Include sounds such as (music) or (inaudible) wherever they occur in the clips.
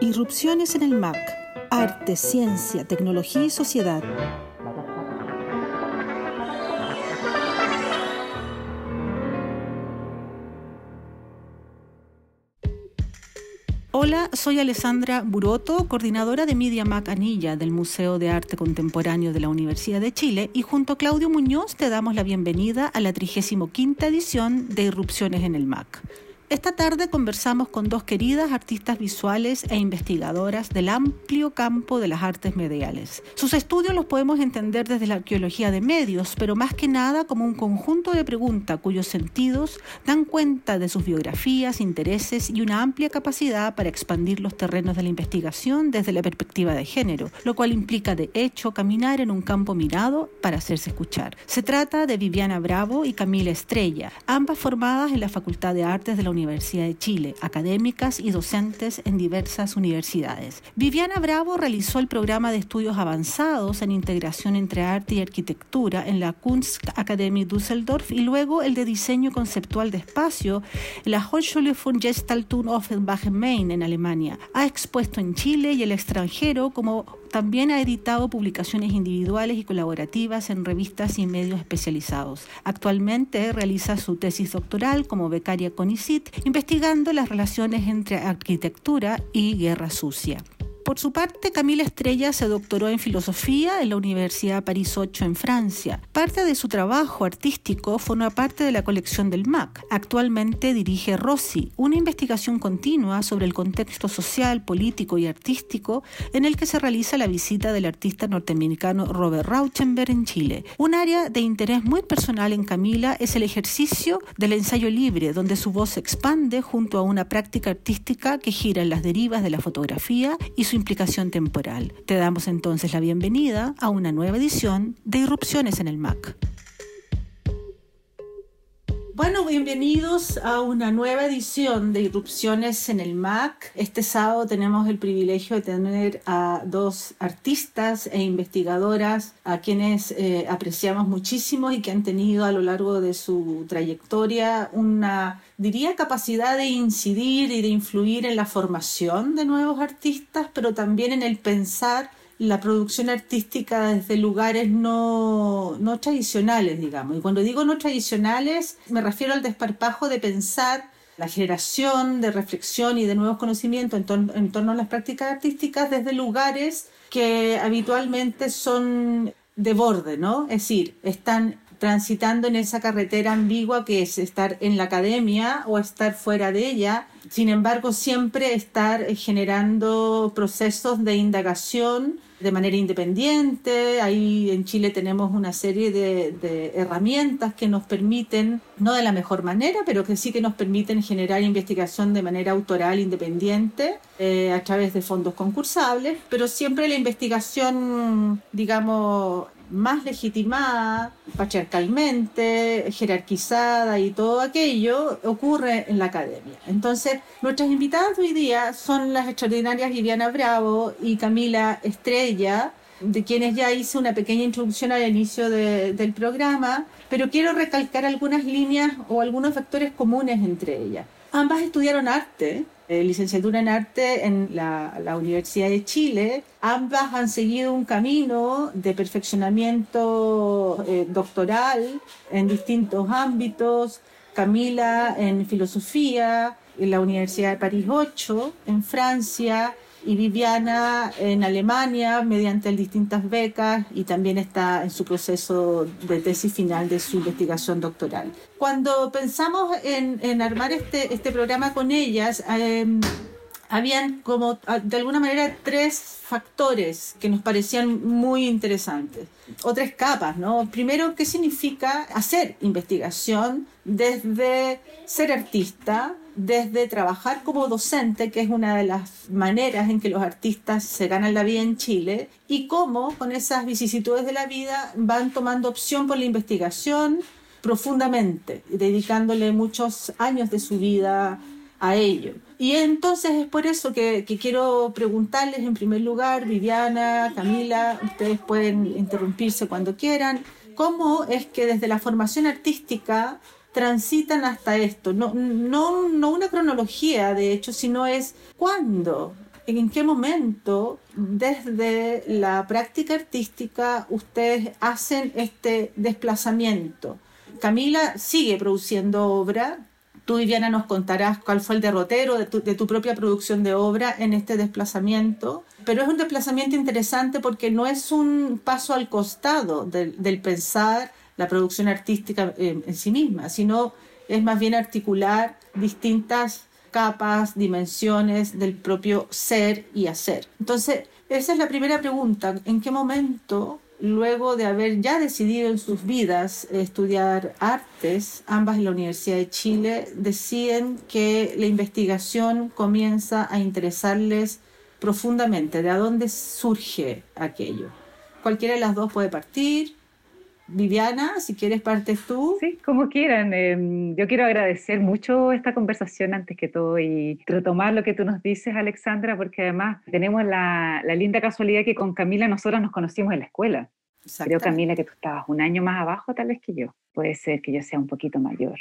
Irrupciones en el MAC. Arte, ciencia, tecnología y sociedad. Soy Alessandra Buroto, coordinadora de Media Mac Anilla del Museo de Arte Contemporáneo de la Universidad de Chile y junto a Claudio Muñoz te damos la bienvenida a la 35 edición de Irrupciones en el MAC. Esta tarde conversamos con dos queridas artistas visuales e investigadoras del amplio campo de las artes mediales. Sus estudios los podemos entender desde la arqueología de medios, pero más que nada como un conjunto de preguntas cuyos sentidos dan cuenta de sus biografías, intereses y una amplia capacidad para expandir los terrenos de la investigación desde la perspectiva de género, lo cual implica de hecho caminar en un campo mirado para hacerse escuchar. Se trata de Viviana Bravo y Camila Estrella, ambas formadas en la Facultad de Artes de la Universidad Universidad de Chile, académicas y docentes en diversas universidades. Viviana Bravo realizó el programa de estudios avanzados en integración entre arte y arquitectura en la Kunstakademie Düsseldorf y luego el de diseño conceptual de espacio en la Hochschule für Gestaltung Offenbach Main en Alemania. Ha expuesto en Chile y el extranjero como también ha editado publicaciones individuales y colaborativas en revistas y medios especializados. Actualmente realiza su tesis doctoral como becaria CONICIT, investigando las relaciones entre arquitectura y guerra sucia. Por su parte, Camila Estrella se doctoró en filosofía en la Universidad París 8 en Francia. Parte de su trabajo artístico forma parte de la colección del MAC. Actualmente dirige Rossi, una investigación continua sobre el contexto social, político y artístico en el que se realiza la visita del artista norteamericano Robert Rauschenberg en Chile. Un área de interés muy personal en Camila es el ejercicio del ensayo libre, donde su voz se expande junto a una práctica artística que gira en las derivas de la fotografía y su implicación temporal. Te damos entonces la bienvenida a una nueva edición de Irrupciones en el MAC. Bueno, bienvenidos a una nueva edición de Irrupciones en el MAC. Este sábado tenemos el privilegio de tener a dos artistas e investigadoras a quienes eh, apreciamos muchísimo y que han tenido a lo largo de su trayectoria una, diría, capacidad de incidir y de influir en la formación de nuevos artistas, pero también en el pensar la producción artística desde lugares no, no tradicionales, digamos. Y cuando digo no tradicionales, me refiero al desparpajo de pensar la generación de reflexión y de nuevos conocimientos en, en torno a las prácticas artísticas desde lugares que habitualmente son de borde, ¿no? Es decir, están transitando en esa carretera ambigua que es estar en la academia o estar fuera de ella, sin embargo siempre estar generando procesos de indagación de manera independiente. Ahí en Chile tenemos una serie de, herramientas que nos permiten, no de la mejor manera, pero que sí que nos permiten generar investigación de manera autoral, independiente, eh, a través de fondos concursables, pero siempre la investigación, digamos, más legitimada, patriarcalmente, jerarquizada y todo aquello ocurre en la academia. Entonces, nuestras invitadas hoy día son las extraordinarias Viviana Bravo y Camila Estrella, de quienes ya hice una pequeña introducción al inicio del programa, pero quiero recalcar algunas líneas o algunos factores comunes entre ellas. Ambas estudiaron arte, eh, licenciatura en arte en la, Universidad de Chile. Ambas han seguido un camino de perfeccionamiento eh, doctoral en distintos ámbitos. Camila en filosofía en la Universidad de París 8, en Francia, y Viviana en Alemania mediante distintas becas y también está en su proceso de tesis final de su investigación doctoral. Cuando pensamos en, armar este, este programa con ellas, em, habían como de alguna manera tres factores que nos parecían muy interesantes, o tres capas, ¿no? Primero, ¿qué significa hacer investigación desde ser artista, desde trabajar como docente, que es una de las maneras en que los artistas se ganan la vida en Chile, y cómo con esas vicisitudes de la vida van tomando opción por la investigación profundamente, dedicándole muchos años de su vida a ello. Y entonces es por eso que, quiero preguntarles en primer lugar, Viviana, Camila, ustedes pueden interrumpirse cuando quieran, cómo es que desde la formación artística transitan hasta esto. No, no, no una cronología, de hecho, sino es cuándo, en qué momento desde la práctica artística ustedes hacen este desplazamiento. Camila sigue produciendo obra. Tú, Viviana, nos contarás cuál fue el derrotero de tu, propia producción de obra en este desplazamiento. Pero es un desplazamiento interesante porque no es un paso al costado del, pensar la producción artística en, en sí misma, sino es más bien articular distintas capas, dimensiones del propio ser y hacer. Entonces, esa es la primera pregunta. ¿En qué momento, luego de haber ya decidido en sus vidas estudiar artes, ambas en la Universidad de Chile, deciden que la investigación comienza a interesarles profundamente? ¿De dónde surge aquello? Cualquiera de las dos puede partir, Viviana, si quieres partes tú. Sí, como quieran. Em, yo quiero agradecer mucho esta conversación antes que todo y retomar lo que tú nos dices, Alexandra, porque además tenemos la, linda casualidad que con Camila nosotros nos conocimos en la escuela. Creo, Camila, que tú estabas un año más abajo tal vez que yo. Puede ser que yo sea un poquito mayor.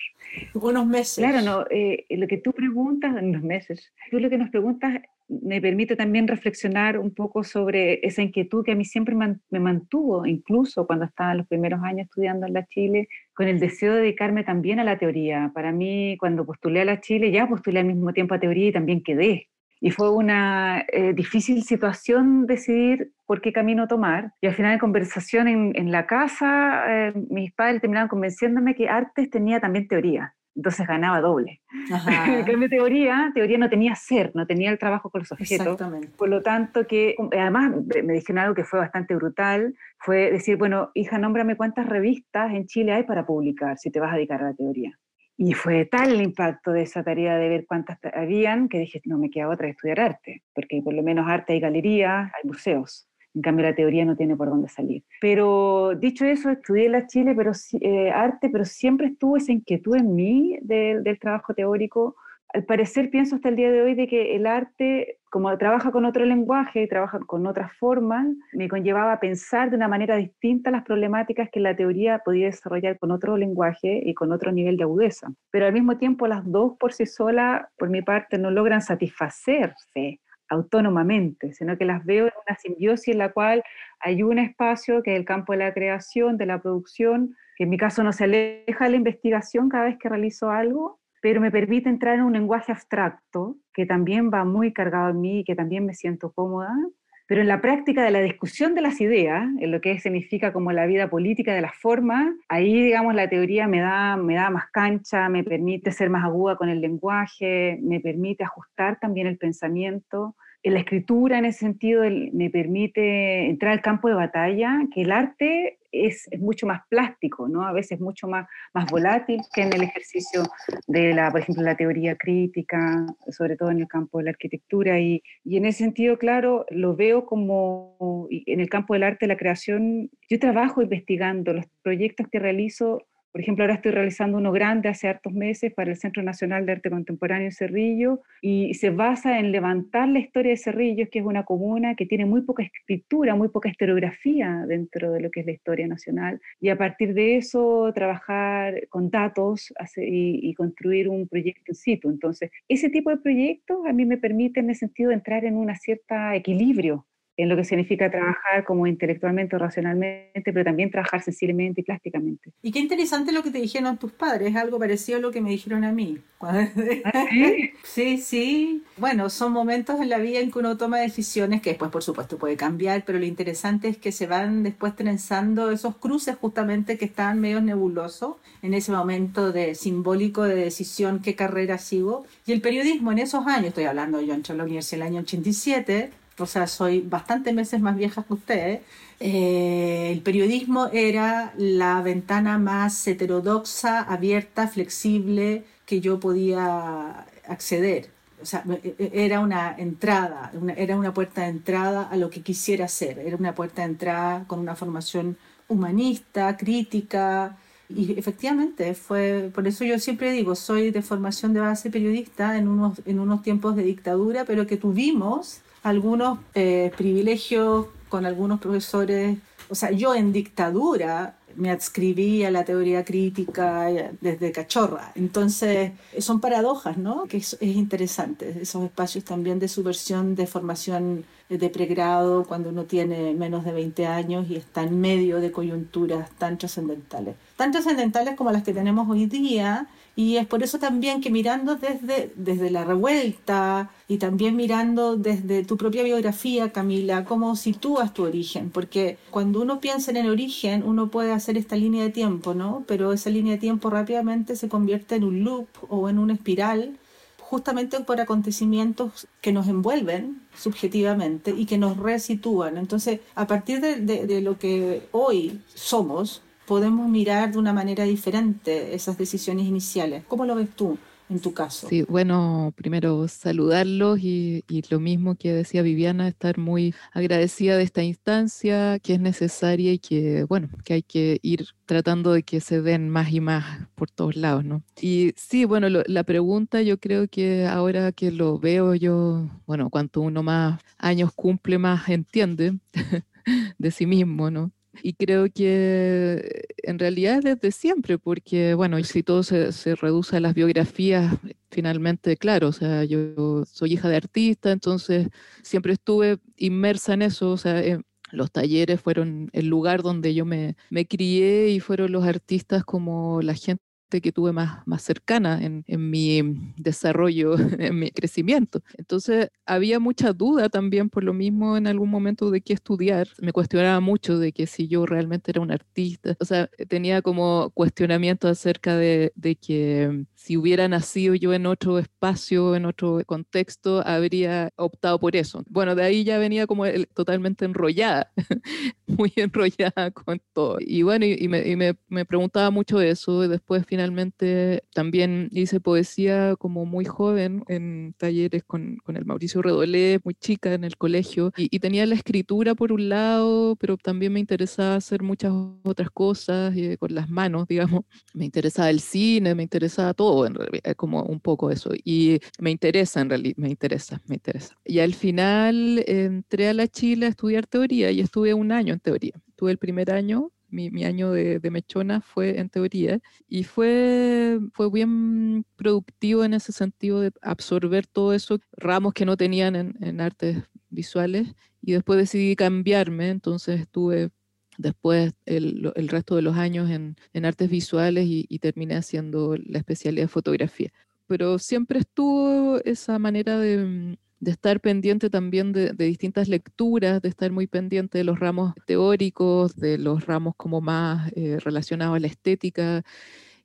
Unos meses. Claro, no, eh, lo que tú preguntas, unos meses, tú lo que nos preguntas me permite también reflexionar un poco sobre esa inquietud que a mí siempre me mantuvo, incluso cuando estaba en los primeros años estudiando en la Chile, con el deseo de dedicarme también a la teoría. Para mí, cuando postulé a la Chile, ya postulé al mismo tiempo a teoría y también quedé. Y fue una eh, difícil situación decidir por qué camino tomar. Y al final de conversación en, la casa, eh, mis padres terminaron convenciéndome que artes tenía también teoría entonces ganaba doble. (laughs) En cambio, teoría, teoría no tenía ser, no tenía el trabajo con los objetos. Por lo tanto, que además me dijeron algo que fue bastante brutal, fue decir, bueno, hija, nómbrame cuántas revistas en Chile hay para publicar si te vas a dedicar a la teoría. Y fue tal el impacto de esa tarea de ver cuántas habían que dije, no me queda otra que estudiar arte, porque por lo menos arte hay galerías, hay museos. En cambio, la teoría no tiene por dónde salir. Pero dicho eso, estudié la Chile, pero eh, arte, pero siempre estuvo esa inquietud en mí del trabajo teórico. Al parecer pienso hasta el día de hoy de que el arte, como trabaja con otro lenguaje, trabaja con otras formas, me conllevaba a pensar de una manera distinta las problemáticas que la teoría podía desarrollar con otro lenguaje y con otro nivel de agudeza. Pero al mismo tiempo las dos por sí solas, por mi parte, no logran satisfacerse autónomamente, sino que las veo en una simbiosis en la cual hay un espacio que es el campo de la creación, de la producción, que en mi caso no se aleja de la investigación cada vez que realizo algo, pero me permite entrar en un lenguaje abstracto que también va muy cargado en mí y que también me siento cómoda, pero en la práctica de la discusión de las ideas, en lo que significa como la vida política de las formas, ahí, digamos, la teoría me da, me da más cancha, me permite ser más aguda con el lenguaje, me permite ajustar también el pensamiento. La escritura, en ese sentido, me permite entrar al campo de batalla, que el arte es, es, mucho más plástico, ¿no? A veces mucho más, más volátil que en el ejercicio de la, por ejemplo, la teoría crítica, sobre todo en el campo de la arquitectura. Y, y en ese sentido, claro, lo veo como en el campo del arte, la creación. Yo trabajo investigando los proyectos que realizo por ejemplo, ahora estoy realizando uno grande hace hartos meses para el Centro Nacional de Arte Contemporáneo Cerrillo y se basa en levantar la historia de Cerrillos, que es una comuna que tiene muy poca escritura, muy poca historiografía dentro de lo que es la historia nacional y a partir de eso trabajar con datos y, y construir un proyecto in situ. Entonces, ese tipo de proyectos a mí me permiten en el sentido de entrar en un cierto equilibrio en lo que significa trabajar como intelectualmente o racionalmente, pero también trabajar sensiblemente y plásticamente. Y qué interesante lo que te dijeron tus padres, algo parecido a lo que me dijeron a mí. (laughs) ¿Ah, sí? sí, sí. Bueno, son momentos en la vida en que uno toma decisiones que después, por supuesto, puede cambiar, pero lo interesante es que se van después trenzando esos cruces justamente que estaban medio nebulosos en ese momento de simbólico de decisión, qué carrera sigo. Y el periodismo en esos años, estoy hablando, yo a la universidad en el año 87, o sea, soy bastante meses más vieja que usted, eh, el periodismo era la ventana más heterodoxa, abierta, flexible que yo podía acceder. O sea, e, e, era una entrada, era una puerta de entrada a lo que quisiera hacer. Era una puerta de entrada con una formación humanista, crítica, y efectivamente fue, por eso yo siempre digo, soy de formación de base periodista en unos, en unos tiempos de dictadura, pero que tuvimos algunos eh, privilegios con algunos profesores. O sea, yo en dictadura me adscribí a la teoría crítica desde cachorra. Entonces, son paradojas, ¿no? Que es, es interesante, esos espacios también de subversión, de formación de pregrado, cuando uno tiene menos de 20 años y está en medio de coyunturas tan trascendentales. Tan trascendentales como las que tenemos hoy día, y es por eso también que mirando desde, desde la revuelta y también mirando desde tu propia biografía, Camila, cómo sitúas tu origen, porque cuando uno piensa en el origen, uno puede hacer esta línea de tiempo, ¿no? Pero esa línea de tiempo rápidamente se convierte en un loop o en una espiral justamente por acontecimientos que nos envuelven subjetivamente y que nos resitúan. Entonces, a partir de, de lo que hoy somos, podemos mirar de una manera diferente esas decisiones iniciales. ¿Cómo lo ves tú? en tu caso. Sí, bueno, primero saludarlos y, y, lo mismo que decía Viviana, estar muy agradecida de esta instancia que es necesaria y que, bueno, que hay que ir tratando de que se den más y más por todos lados, ¿no? Y sí, bueno, la pregunta yo creo que ahora que lo veo yo, bueno, cuanto uno más años cumple, más entiende (laughs) de sí mismo, ¿no? Y creo que en realidad es desde siempre, porque, bueno, si todo se, se, reduce a las biografías, finalmente, claro, o sea, yo soy hija de artista, entonces siempre estuve inmersa en eso, o sea, eh, los talleres fueron el lugar donde yo me, me crié y fueron los artistas como la gente que tuve más, más cercana en, en, mi desarrollo, (laughs) en mi crecimiento. Entonces había mucha duda también por lo mismo en algún momento de qué estudiar. Me cuestionaba mucho de que si yo realmente era un artista. O sea, tenía como cuestionamiento acerca de, de que si hubiera nacido yo en otro espacio, en otro contexto, habría optado por eso. Bueno, de ahí ya venía como totalmente enrollada, (laughs) muy enrollada con todo. Y bueno, y, me, y me, me, preguntaba mucho eso. Y después finalmente también hice poesía como muy joven en talleres con, con el Mauricio Redolé, muy chica en el colegio. Y, y, tenía la escritura por un lado, pero también me interesaba hacer muchas otras cosas y, con las manos, digamos. Me interesaba el cine, me interesaba todo en realidad, como un poco eso. Y me interesa, en realidad, me interesa, me interesa. Y al final entré a la Chile a estudiar teoría y estuve un año en teoría. Tuve el primer año mi, mi, año de, de, mechona fue en teoría y fue, fue bien productivo en ese sentido de absorber todo eso, ramos que no tenían en, en artes visuales y después decidí cambiarme, entonces estuve después el, resto de los años en, en artes visuales y, y, terminé haciendo la especialidad de fotografía. Pero siempre estuvo esa manera de, de estar pendiente también de, de, distintas lecturas, de estar muy pendiente de los ramos teóricos, de los ramos como más eh, relacionados a la estética.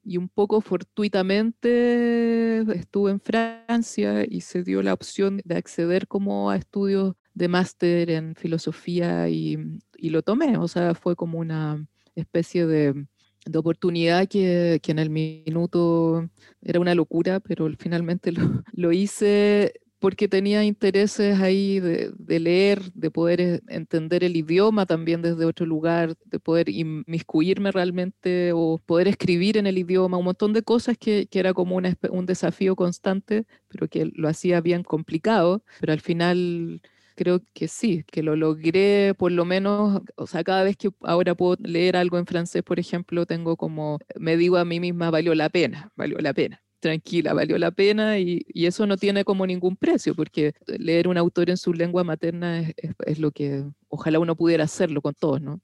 Y un poco fortuitamente estuve en Francia y se dio la opción de acceder como a estudios de máster en filosofía y, y, lo tomé, o sea, fue como una especie de, de oportunidad que, que, en el minuto era una locura, pero finalmente (laughs) lo, lo hice porque tenía intereses ahí de, de, leer, de poder e, entender el idioma también desde otro lugar, de poder inmiscuirme realmente o poder escribir en el idioma, un montón de cosas que, que era como una, un desafío constante, pero que lo hacía bien complicado, pero al final creo que sí, que lo logré por lo menos, o sea, cada vez que ahora puedo leer algo en francés, por ejemplo, tengo como, me digo a mí misma, valió la pena, valió la pena tranquila, valió la pena y, eso no tiene como ningún precio, porque leer un autor en su lengua materna es, es, lo que ojalá uno pudiera hacerlo con todos, ¿no?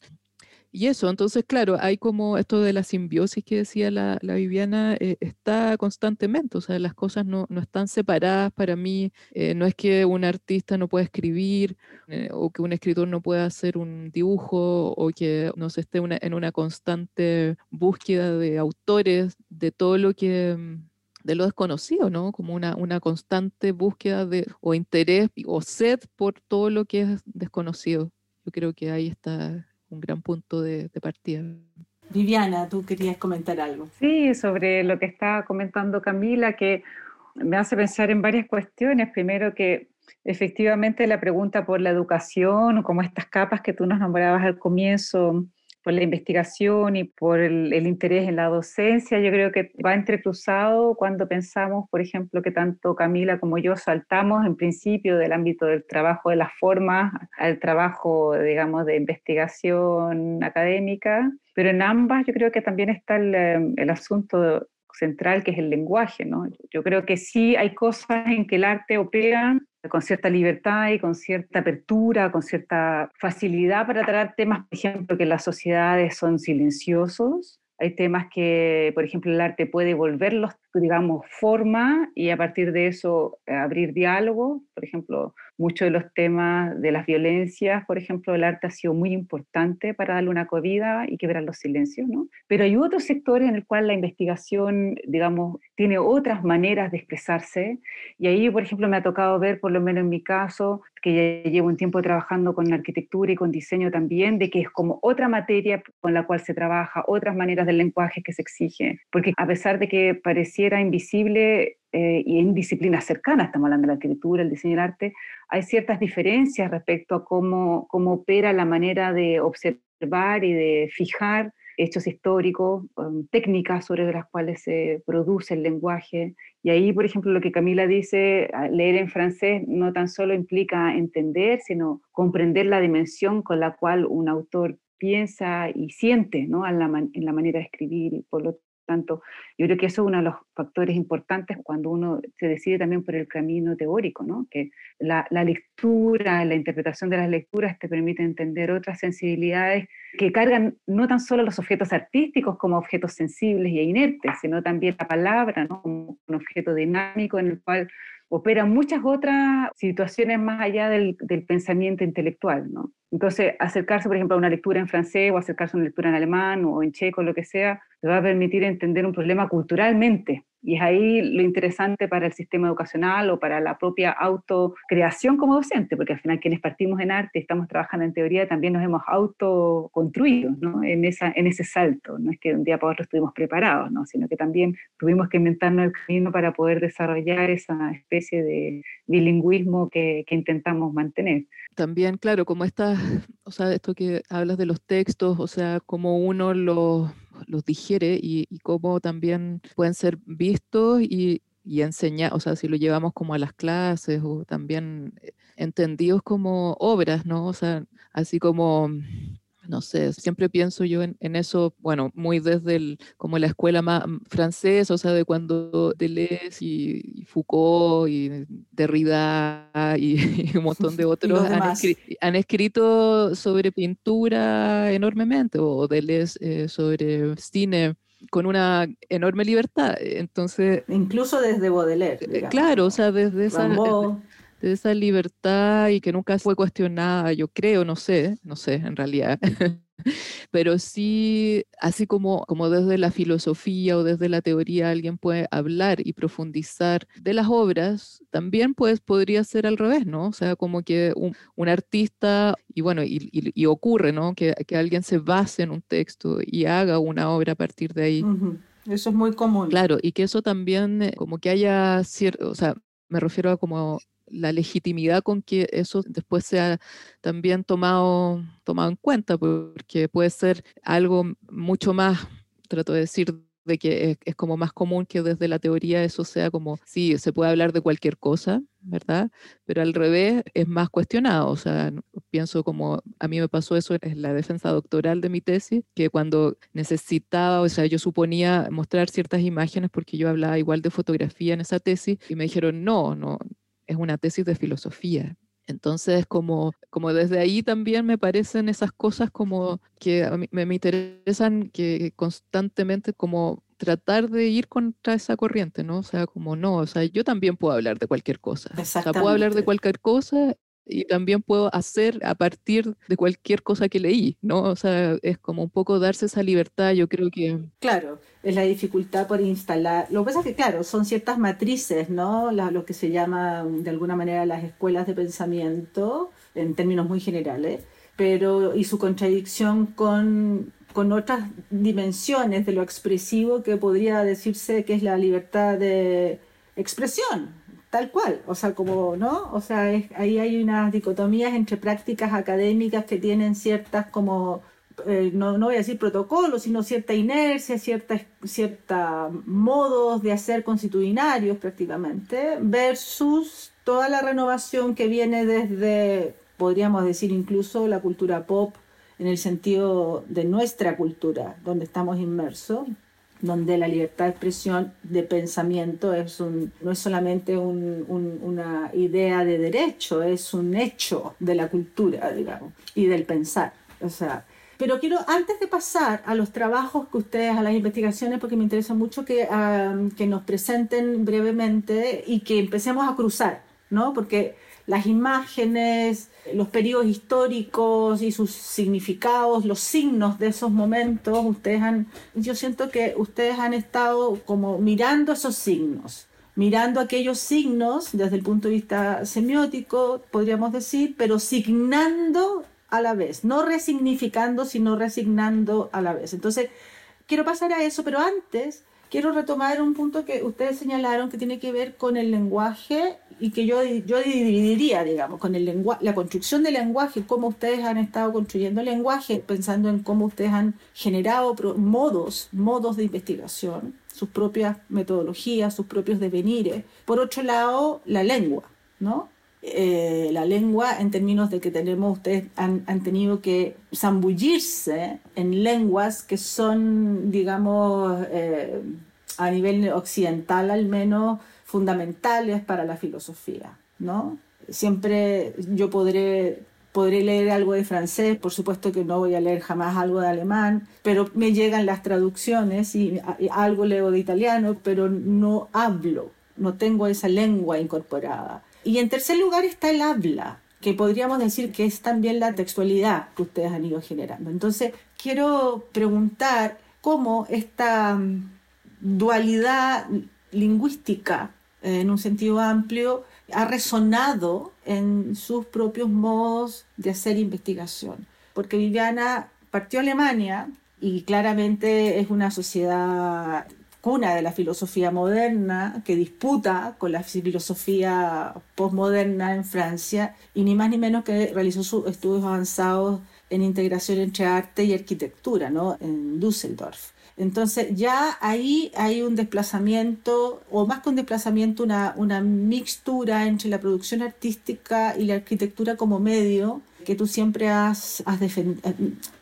Y eso, entonces, claro, hay como esto de la simbiosis que decía la, la Viviana, eh, está constantemente, o sea, las cosas no, no están separadas para mí, eh, no es que un artista no pueda escribir eh, o que un escritor no pueda hacer un dibujo o que no se esté una, en una constante búsqueda de autores, de todo lo que mm, de lo desconocido, ¿no? Como una, una constante búsqueda de, o interés o sed por todo lo que es desconocido. Yo creo que ahí está un gran punto de, de, partida. Viviana, tú querías comentar algo. Sí, sobre lo que estaba comentando Camila, que me hace pensar en varias cuestiones. Primero que efectivamente la pregunta por la educación, como estas capas que tú nos nombrabas al comienzo, por la investigación y por el, interés en la docencia, yo creo que va entrecruzado cuando pensamos, por ejemplo, que tanto Camila como yo saltamos en principio del ámbito del trabajo de las formas al trabajo, digamos, de investigación académica, pero en ambas yo creo que también está el, el asunto central que es el lenguaje, ¿no? Yo creo que sí hay cosas en que el arte opera con cierta libertad y con cierta apertura, con cierta facilidad para tratar temas, por ejemplo, que las sociedades son silenciosos. Hay temas que, por ejemplo, el arte puede volverlos, digamos, forma y a partir de eso abrir diálogo. Por ejemplo, muchos de los temas de las violencias, por ejemplo, el arte ha sido muy importante para darle una acogida y quebrar los silencios, ¿no? Pero hay otros sectores en el cual la investigación, digamos, tiene otras maneras de expresarse y ahí, por ejemplo, me ha tocado ver, por lo menos en mi caso, que ya llevo un tiempo trabajando con arquitectura y con diseño también, de que es como otra materia con la cual se trabaja, otras maneras del lenguaje que se exige, porque a pesar de que pareciera invisible, eh, y en disciplinas cercanas, estamos hablando de la arquitectura, el diseño y el arte, hay ciertas diferencias respecto a cómo, cómo opera la manera de observar y de fijar hechos históricos, um, técnicas sobre las cuales se produce el lenguaje. Y ahí, por ejemplo, lo que Camila dice, leer en francés no tan solo implica entender, sino comprender la dimensión con la cual un autor piensa y siente ¿no? en, la manera de escribir. Por lo tanto, yo creo que eso es uno de los factores importantes cuando uno se decide también por el camino teórico, ¿no? que la, la lectura, la interpretación de las lecturas te permite entender otras sensibilidades que cargan no tan solo los objetos artísticos como objetos sensibles y inertes, sino también la palabra ¿no? como un objeto dinámico en el cual operan muchas otras situaciones más allá del, pensamiento intelectual, ¿no? Entonces, acercarse, por ejemplo, a una lectura en francés o acercarse a una lectura en alemán o en checo, lo que sea, le va a permitir entender un problema culturalmente, y es ahí lo interesante para el sistema educacional o para la propia autocreación como docente, porque al final quienes partimos en arte estamos trabajando en teoría también nos hemos autoconstruido ¿no? en, esa, en ese salto. No es que de un día para otro estuvimos preparados, ¿no? sino que también tuvimos que inventarnos el camino para poder desarrollar esa especie de bilingüismo que, que intentamos mantener. También, claro, como estas, o sea, esto que hablas de los textos, o sea, como uno los los digiere y, cómo también pueden ser vistos y, y o sea, si lo llevamos como a las clases o también eh, entendidos como obras, ¿no? O sea, así como no sé, siempre pienso yo en, eso, bueno, muy desde el, como la escuela más mm, francesa, o sea, de cuando Deleuze y, Foucault y Derrida y, (laughs) un montón de (laughs) otros han, escrito sobre pintura enormemente, o Deleuze eh, sobre cine con una enorme libertad. Entonces. Incluso desde Baudelaire. Eh, claro, o sea, desde esa de esa libertad y que nunca fue cuestionada, yo creo, no sé, no sé en realidad. (laughs) Pero sí, así como, como desde la filosofía o desde la teoría alguien puede hablar y profundizar de las obras, también pues podría ser al revés, ¿no? O sea, como que un, un artista, y bueno, y, y, ocurre, ¿no? Que, que, alguien se base en un texto y haga una obra a partir de ahí. Eso es muy común. Claro, y que eso también, eh, como que haya cierto, o sea, me refiero a como la legitimidad con que eso después sea también tomado, tomado en cuenta, porque puede ser algo mucho más, trato de decir, de que es, como más común que desde la teoría eso sea como, sí, se puede hablar de cualquier cosa, ¿verdad? Pero al revés es más cuestionado, o sea, pienso como a mí me pasó eso en la defensa doctoral de mi tesis, que cuando necesitaba, o sea, yo suponía mostrar ciertas imágenes porque yo hablaba igual de fotografía en esa tesis y me dijeron, no, no, es una tesis de filosofía. Entonces, como, como desde ahí también me parecen esas cosas como que a mí me, interesan que constantemente como tratar de ir contra esa corriente, ¿no? O sea, como no, o sea, yo también puedo hablar de cualquier cosa. O sea, puedo hablar de cualquier cosa y también puedo hacer a partir de cualquier cosa que leí, ¿no? O sea, es como un poco darse esa libertad, yo creo que... Claro, es la dificultad por instalar. Lo que pasa es que, claro, son ciertas matrices, ¿no? lo que se llama de alguna manera las escuelas de pensamiento, en términos muy generales, pero y su contradicción con, con otras dimensiones de lo expresivo que podría decirse que es la libertad de expresión, tal cual, o sea, como, ¿no? O sea, ahí hay unas dicotomías entre prácticas académicas que tienen ciertas como eh, no, no, voy a decir protocolo, sino cierta inercia, cierta, cierta modos de hacer constitucionarios prácticamente, versus toda la renovación que viene desde, podríamos decir incluso la cultura pop, en el sentido de nuestra cultura, donde estamos inmersos, donde la libertad de expresión de pensamiento es un, no es solamente una idea de derecho, es un hecho de la cultura, digamos, y del pensar. O sea, pero quiero, antes de pasar a los trabajos que ustedes, a las investigaciones, porque me interesa mucho que, que nos presenten brevemente y que empecemos a cruzar, ¿no? Porque las imágenes, los periodos históricos y sus significados, los signos de esos momentos, ustedes han, yo siento que ustedes han estado como mirando esos signos, mirando aquellos signos desde el punto de vista semiótico, podríamos decir, pero signando a la vez, no resignificando, sino resignando a la vez. Entonces, quiero pasar a eso, pero antes quiero retomar un punto que ustedes señalaron que tiene que ver con el lenguaje y que yo, yo dividiría, digamos, con el lenguaje, la construcción del lenguaje, cómo ustedes han estado construyendo el lenguaje, pensando en cómo ustedes han generado modos, modos de investigación, sus propias metodologías, sus propios devenires. Por otro lado, la lengua, ¿no? Eh, la lengua en términos de que tenemos, ustedes han, han, tenido que zambullirse en lenguas que son, digamos, eh, a nivel occidental al menos, fundamentales para la filosofía, ¿no? Siempre yo podré, podré leer algo de francés, por supuesto que no voy a leer jamás algo de alemán, pero me llegan las traducciones y, y algo leo de italiano, pero no hablo, no tengo esa lengua incorporada. Y en tercer lugar está el habla, que podríamos decir que es también la textualidad que ustedes han ido generando. Entonces, quiero preguntar cómo esta mm, dualidad lingüística, en un sentido amplio, ha resonado en sus propios modos de hacer investigación. Porque Viviana partió a Alemania y claramente es una sociedad cuna de la filosofía moderna, que disputa con la filosofía postmoderna en Francia, y ni más ni menos que realizó sus estudios avanzados en integración entre arte y arquitectura, ¿no? en Düsseldorf. Entonces ya ahí hay un desplazamiento, o más que un desplazamiento, una, una mixtura entre la producción artística y la arquitectura como medio, que tú siempre has, has defendido.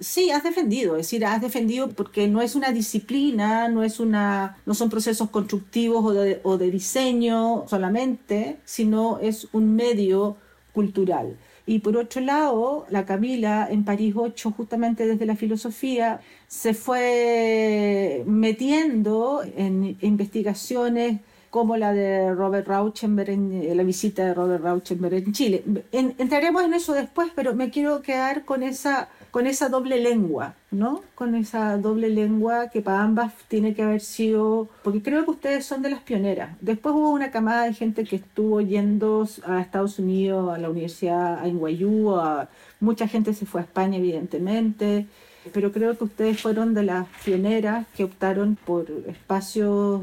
Sí, has defendido, es decir, has defendido porque no es una disciplina, no, es una, no son procesos constructivos o de, o de diseño solamente, sino es un medio cultural. Y por otro lado, la Camila en París 8, justamente desde la filosofía, se fue metiendo en investigaciones como la de Robert Rauschenberg, en, eh, la visita de Robert Rauschenberg en Chile. entraremos en eso después, pero me quiero quedar con esa, con esa doble lengua, ¿no? Con esa doble lengua que para ambas tiene que haber sido, porque creo que ustedes son de las pioneras. Después hubo una camada de gente que estuvo yendo a Estados Unidos, a la Universidad en NYU, a, mucha gente se fue a España, evidentemente pero creo que ustedes fueron de las pioneras que optaron por espacios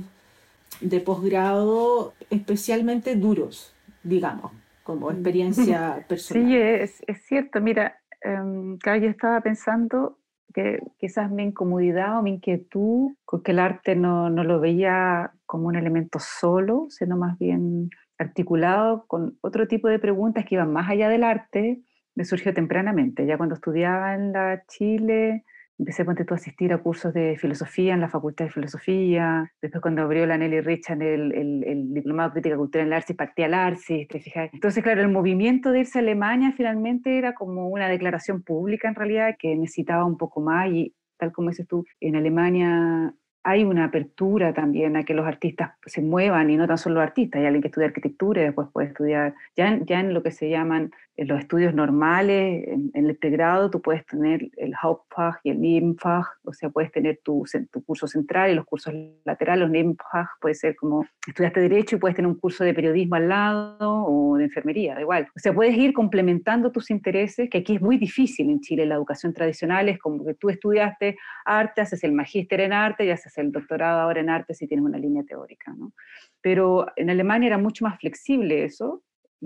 de posgrado especialmente duros, digamos, como experiencia (laughs) personal. Sí, es, es cierto. Mira, um, yo estaba pensando que quizás mi incomodidad o mi inquietud con que el arte no, no lo veía como un elemento solo, sino más bien articulado con otro tipo de preguntas que iban más allá del arte, me surgió tempranamente. Ya cuando estudiaba en la Chile, Empecé a asistir a cursos de filosofía en la Facultad de Filosofía. Después, cuando abrió la Nelly Richard el, el, el Diplomado de Crítica Cultural en el Arcis, partí al Arcis, ¿te fijas? Entonces, claro, el movimiento de irse a Alemania finalmente era como una declaración pública en realidad que necesitaba un poco más y tal como dices tú, en Alemania hay una apertura también a que los artistas se muevan y no tan solo los artistas, hay alguien que estudia arquitectura y después puede estudiar, ya en, ya en lo que se llaman en los estudios normales, en, el pregrado, tú puedes tener el Hauptfach y el Nebenfach, o sea, puedes tener tu, tu curso central y los cursos laterales, los Nebenfach puede ser como estudiaste Derecho y puedes tener un curso de periodismo al lado o de enfermería, da igual. O sea, puedes ir complementando tus intereses, que aquí es muy difícil en Chile, la educación tradicional es como que tú estudiaste arte, haces el magíster en arte y haces el doctorado ahora en arte si tienes una línea teórica, ¿no? Pero en Alemania era mucho más flexible eso,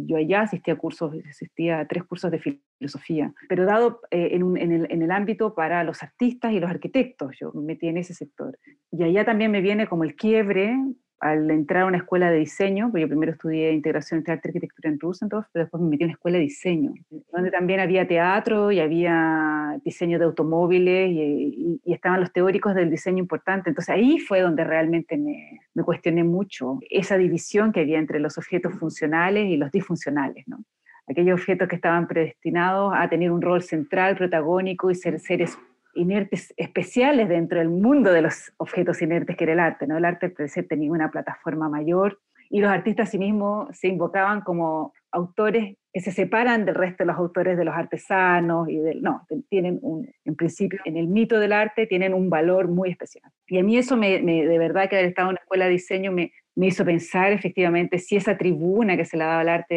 yo allá asistía a cursos, asistía a tres cursos de filosofía, pero dado eh, en, el, en, el, ámbito para los artistas y los arquitectos, yo me metí en ese sector. Y allá también me viene como el quiebre al entrar a una escuela de diseño, porque yo primero estudié integración entre arte y arquitectura en Rosendorf, pero después me metí en una escuela de diseño, donde también había teatro y había diseño de automóviles y, y, estaban los teóricos del diseño importante. Entonces ahí fue donde realmente me, cuestioné mucho esa división que había entre los objetos funcionales y los disfuncionales. Aquellos objetos que estaban predestinados a tener un rol central, protagónico y ser seres inertes especiales dentro del mundo de los objetos inertes que era el arte. ¿no? El arte tenía una plataforma mayor y los artistas sí mismos se invocaban como autores que se separan del resto de los autores de los artesanos y del, no, tienen un, en principio en el mito del arte tienen un valor muy especial. Y a mí eso me, me de verdad que haber estado en una escuela de diseño me, me hizo pensar efectivamente si esa tribuna que se le daba al arte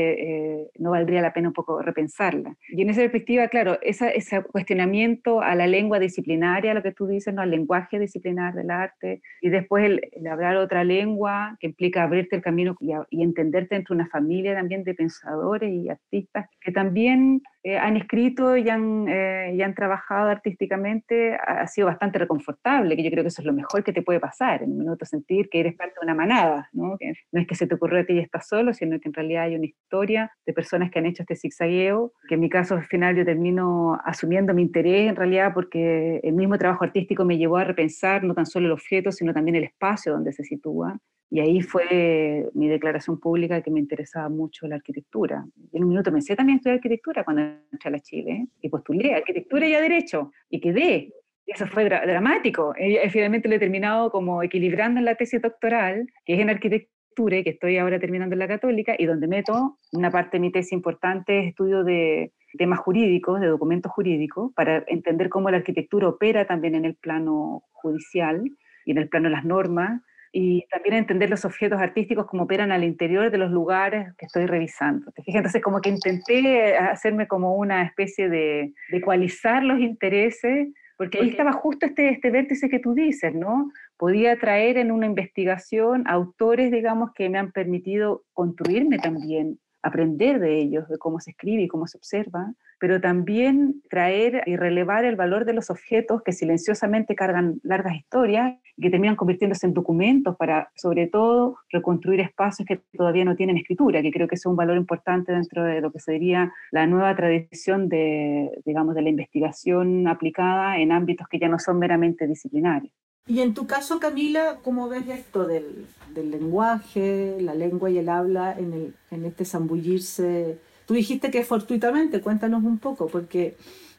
eh, no valdría la pena un poco repensarla. Y en esa perspectiva, claro, ese cuestionamiento a la lengua disciplinaria, lo que tú dices, ¿no? al lenguaje disciplinar del arte, y después el, hablar otra lengua que implica abrirte el camino y, y, entenderte entre una familia también de pensadores y artistas que también eh, han escrito y han, eh, y han trabajado artísticamente, ha sido bastante reconfortable, que yo creo que eso es lo mejor que te puede pasar, en un minuto sentir que eres parte de una manada ¿no? Que no es que se te ocurrió a ti y estás solo, sino que en realidad hay una historia de personas que han hecho este zigzagueo, que en mi caso al final yo termino asumiendo mi interés en realidad porque el mismo trabajo artístico me llevó a repensar no tan solo el objeto, sino también el espacio donde se sitúa. Y ahí fue mi declaración pública que me interesaba mucho la arquitectura. Y en un minuto pensé también estudiar arquitectura cuando entré a la Chile y postulé arquitectura y a derecho y quedé eso fue dramático. Y finalmente lo he terminado como equilibrando en la tesis doctoral, que es en arquitectura y que estoy ahora terminando en la católica, y donde meto una parte de mi tesis importante es estudio de temas jurídicos, de documentos jurídicos, para entender cómo la arquitectura opera también en el plano judicial y en el plano de las normas, y también entender los objetos artísticos como operan al interior de los lugares que estoy revisando. Entonces, como que intenté hacerme como una especie de, de ecualizar los intereses porque ahí estaba justo este, este vértice que tú dices, ¿no? Podía traer en una investigación autores, digamos, que me han permitido construirme también, aprender de ellos, de cómo se escribe y cómo se observa, pero también traer y relevar el valor de los objetos que silenciosamente cargan largas historias y que terminan convirtiéndose en documentos para, sobre todo, reconstruir espacios que todavía no tienen escritura, que creo que es un valor importante dentro de lo que sería la nueva tradición de, digamos, de la investigación aplicada en ámbitos que ya no son meramente disciplinarios. Y en tu caso, Camila, ¿cómo ves esto del, del lenguaje, la lengua y el habla en, el, en este zambullirse? Tú dijiste que fortuitamente, cuéntanos un poco, porque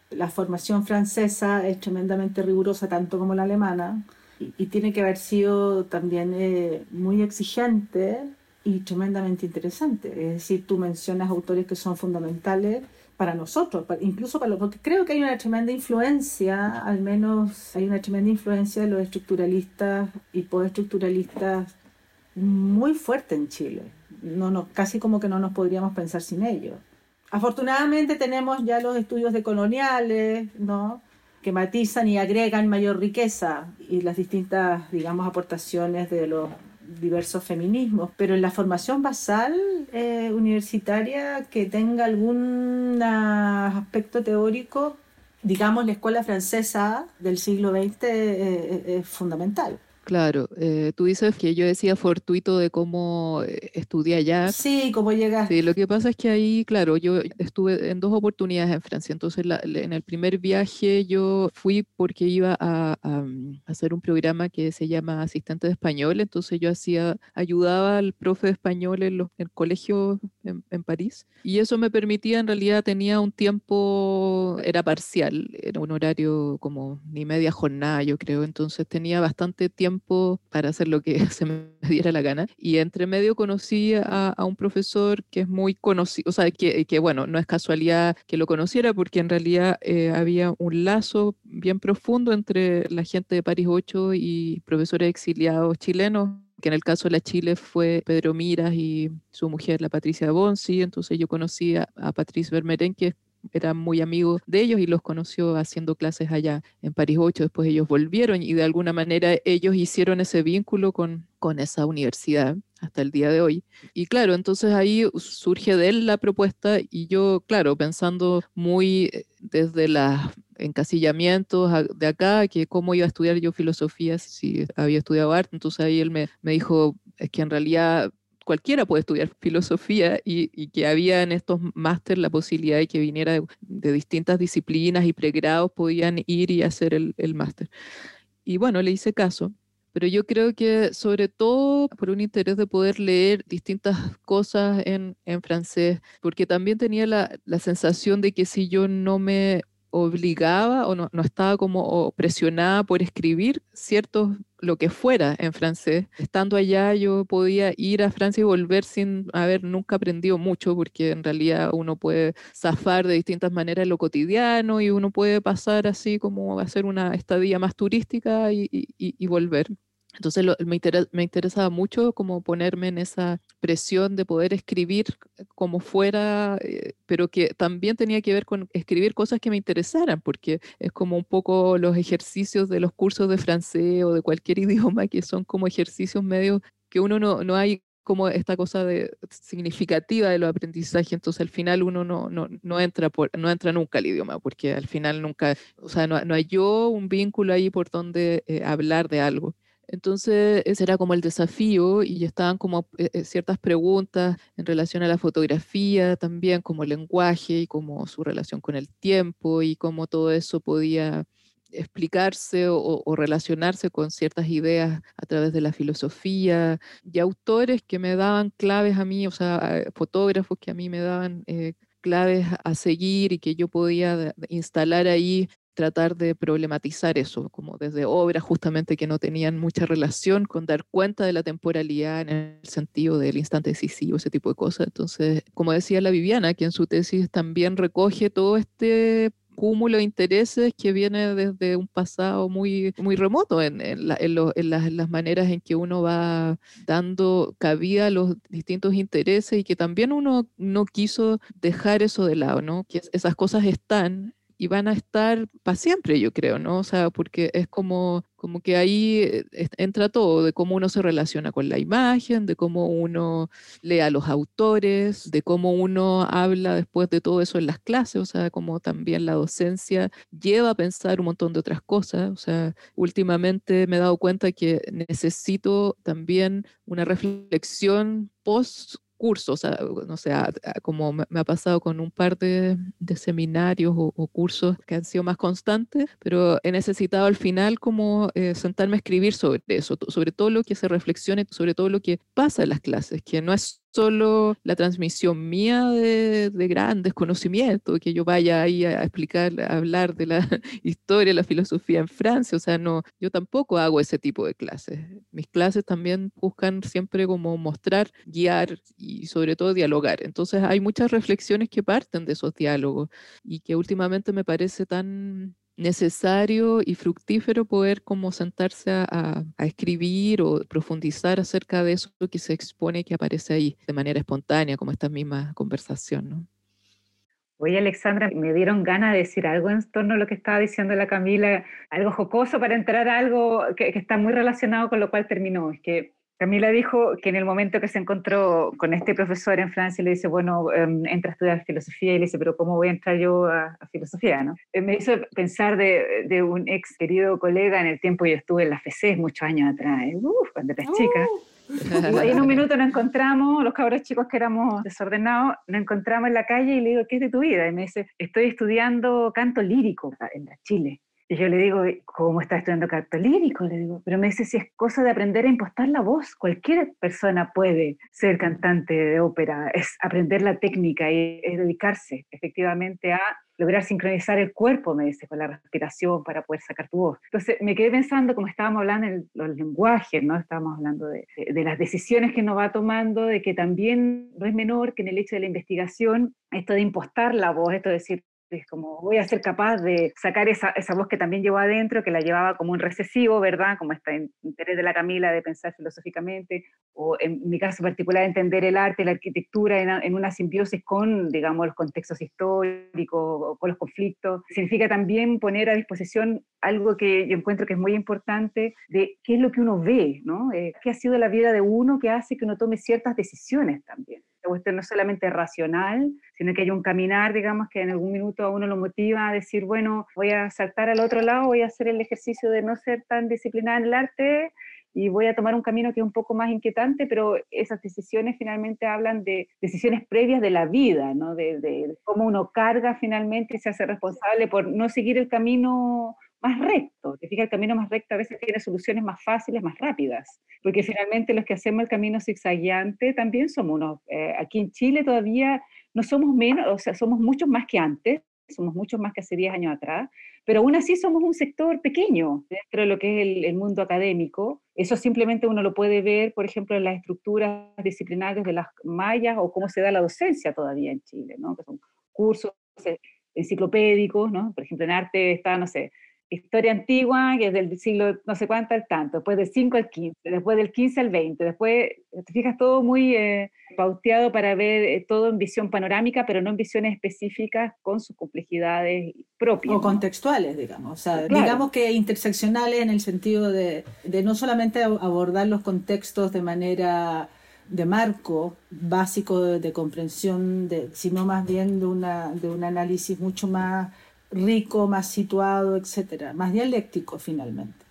la formación francesa es tremendamente rigurosa, tanto como la alemana, y, y tiene que haber sido también eh, muy exigente y tremendamente interesante. Es decir, tú mencionas autores que son fundamentales para nosotros, incluso para los, porque creo que hay una tremenda influencia, al menos hay una tremenda influencia de los estructuralistas y postestructuralistas muy fuerte en Chile. No, no, casi como que no nos podríamos pensar sin ellos. Afortunadamente tenemos ya los estudios de coloniales, ¿no? que matizan y agregan mayor riqueza y las distintas, digamos, aportaciones de los diversos feminismos, pero en la formación basal eh, universitaria que tenga algún aspecto teórico, digamos, la escuela francesa del siglo XX eh, es fundamental. Claro, eh, tú dices que yo decía fortuito de cómo eh, estudié allá. Sí, cómo llegaste. Sí, lo que pasa es que ahí, claro, yo estuve en dos oportunidades en Francia. Entonces, en el primer viaje yo fui porque iba a, mm, hacer un programa que se llama Asistente de Español. Entonces, yo hacía, ayudaba al profe de español en, los, el colegio en, en, París. Y eso me permitía, en realidad, tenía un tiempo, era parcial, era un horario como ni media jornada, yo creo. Entonces, tenía bastante tiempo para hacer lo que (laughs) se me diera la gana. Y entre medio conocí a, un profesor que es muy conocido, o sea, que, que, bueno, no es casualidad que lo conociera porque en realidad eh, había un lazo bien profundo entre la gente de París 8 y profesores exiliados chilenos que en el caso de la Chile fue Pedro Miras y su mujer, la Patricia Bonsi. Entonces yo conocí a, a Patrice Vermeren, que es era muy amigo de ellos y los conoció haciendo clases allá en París 8. Después ellos volvieron y de alguna manera ellos hicieron ese vínculo con, con esa universidad hasta el día de hoy. Y claro, entonces ahí surge de él la propuesta y yo, claro, pensando muy eh, desde los encasillamientos de acá, que cómo iba a estudiar yo filosofía si había estudiado arte, entonces ahí él me, me dijo, es que en realidad cualquiera puede estudiar filosofía y, que había en estos máster la posibilidad de que viniera de, distintas disciplinas y pregrados podían ir y hacer el, máster. Y bueno, le hice caso pero yo creo que sobre todo por un interés de poder leer distintas cosas en, en francés, porque también tenía la, la, sensación de que si yo no me obligaba o no, no estaba como presionada por escribir ciertos lo que fuera en francés. Estando allá yo podía ir a Francia y volver sin haber nunca aprendido mucho, porque en realidad uno puede zafar de distintas maneras lo cotidiano y uno puede pasar así como hacer una estadía más turística y, y, y volver. Entonces me, me, interesaba mucho como ponerme en esa presión de poder escribir como fuera, eh, pero que también tenía que ver con escribir cosas que me interesaran, porque es como un poco los ejercicios de los cursos de francés o de cualquier (laughs) idioma, que son como ejercicios medios que uno no, no hay como esta cosa de, significativa de los aprendizajes, entonces al final uno no, no, no, entra por, no entra nunca al idioma, porque al final nunca, o sea, no, no yo un vínculo ahí por donde eh, hablar de algo. Entonces, ese era como el desafío y estaban como eh, eh, ciertas preguntas en relación a la fotografía también, como lenguaje y como su relación con el tiempo y cómo todo eso podía explicarse o, relacionarse con ciertas ideas a través de la filosofía y autores que me daban claves a mí, o sea, fotógrafos que a mí me daban eh, claves a seguir y que yo podía instalar ahí tratar de problematizar eso, como desde obras justamente que no tenían mucha relación con dar cuenta de la temporalidad en el sentido del instante decisivo, ese tipo de cosas. Entonces, como decía la Viviana, que en su tesis también recoge todo este cúmulo de intereses que viene desde un pasado muy, muy remoto en, las, las, maneras en que uno va dando cabida a los distintos intereses y que también uno no quiso dejar eso de lado, ¿no? Que esas cosas están y van a estar para siempre, yo creo, ¿no? O sea, porque es como, como que ahí eh, entra todo, de cómo uno se relaciona con la imagen, de cómo uno lee a los autores, de cómo uno habla después de todo eso en las clases, o sea, como también la docencia lleva a pensar un montón de otras cosas, o sea, últimamente me he dado cuenta que necesito también una reflexión post cursos, no sé, como me ha pasado con un par de, seminarios o, cursos que han sido más constantes, pero he necesitado al final como eh, sentarme a escribir sobre eso, sobre todo lo que se reflexione, sobre todo lo que pasa en las clases, que no es solo la transmisión mía de, grandes conocimientos, que yo vaya ahí a explicar, a hablar de la (laughs) historia, la filosofía en Francia, o sea, no, yo tampoco hago ese tipo de clases. Mis clases también buscan siempre como mostrar, guiar y sobre todo dialogar. Entonces hay muchas reflexiones que parten de esos diálogos y que últimamente me parece tan necesario y fructífero poder como sentarse a, escribir o profundizar acerca de eso que se expone que aparece ahí de manera espontánea, como esta misma conversación. ¿no? Oye, Alexandra, me dieron ganas de decir algo en torno a lo que estaba diciendo la Camila, algo jocoso para entrar a algo que, que está muy relacionado con lo cual terminó. Es que Camila dijo que en el momento que se encontró con este profesor en Francia, le dice, bueno, em, entra a estudiar filosofía y le dice, pero ¿cómo voy a entrar yo a, filosofía? ¿no? Eh, me hizo pensar de, de, un ex querido colega en el tiempo que yo estuve en la FECES muchos años atrás, ¿eh? cuando era chica. Uh. Y en un minuto nos (laughs) encontramos, los cabros chicos que éramos desordenados, nos encontramos en la calle y le digo, ¿qué es de tu vida? Y me dice, estoy estudiando canto lírico en Chile. Y yo le digo, ¿cómo está estudiando canto lírico? Le digo, pero me dice, si es cosa de aprender a impostar la voz, cualquier persona puede ser cantante de ópera, es aprender la técnica y es dedicarse efectivamente a lograr sincronizar el cuerpo, me dice, con la respiración para poder sacar tu voz. Entonces me quedé pensando, como estábamos hablando en los lenguajes, ¿no? Estábamos hablando de, de, las decisiones que uno va tomando, de que también no es menor que en el hecho de la investigación, esto de impostar la voz, esto de decir, es como voy a ser capaz de sacar esa, esa voz que también llevo adentro, que la llevaba como un recesivo, ¿verdad? Como este interés de la Camila de pensar filosóficamente, o en mi caso particular entender el arte, la arquitectura en, en una simbiosis con, digamos, los contextos históricos, o con los conflictos. Significa también poner a disposición algo que yo encuentro que es muy importante, de qué es lo que uno ve, ¿no? Eh, ¿Qué ha sido la vida de uno que hace que uno tome ciertas decisiones también? Cuestión no es solamente racional, sino que hay un caminar, digamos, que en algún minuto a uno lo motiva a decir, bueno, voy a saltar al otro lado, voy a hacer el ejercicio de no ser tan disciplinada en el arte y voy a tomar un camino que es un poco más inquietante, pero esas decisiones finalmente hablan de decisiones previas de la vida, ¿no? de, de cómo uno carga finalmente y se hace responsable por no seguir el camino más recto. Te fijas, el camino más recto a veces tiene soluciones más fáciles, más rápidas, porque finalmente los que hacemos el camino zigzagueante también somos unos, eh, aquí en Chile todavía no somos menos, o sea, somos muchos más que antes, somos muchos más que hace 10 años atrás, pero aún así somos un sector pequeño dentro de lo que es el, el, mundo académico. Eso simplemente uno lo puede ver, por ejemplo, en las estructuras disciplinarias de las mallas o cómo se da la docencia todavía en Chile, ¿no? que son cursos enciclopédicos, ¿no? por ejemplo, en arte está, no sé, historia antigua, que es del siglo no sé cuánto al tanto, después del 5 al 15, después del 15 al 20, después, te fijas, todo muy eh, pauteado para ver eh, todo en visión panorámica, pero no en visiones específicas con sus complejidades propias. O contextuales, digamos, o sea, claro. digamos que interseccionales en el sentido de, de no solamente abordar los contextos de manera de marco básico de, de comprensión, de, sino más bien de, una, de un análisis mucho más rico, más situado, etcétera, más dialéctico finalmente.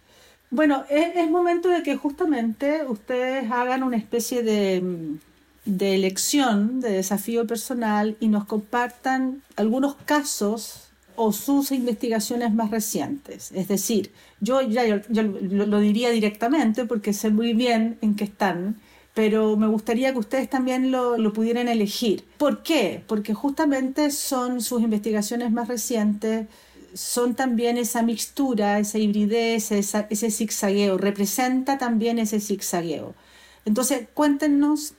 Bueno, es, momento de que justamente ustedes hagan una especie de, de elección, de desafío personal y nos compartan algunos casos o sus investigaciones más recientes. Es decir, yo ya yo, lo diría directamente porque sé muy bien en qué están pero me gustaría que ustedes también lo, lo, pudieran elegir. ¿Por qué? Porque justamente son sus investigaciones más recientes, son también esa mixtura, esa hibridez, esa, ese zigzagueo, representa también ese zigzagueo. Entonces, cuéntenos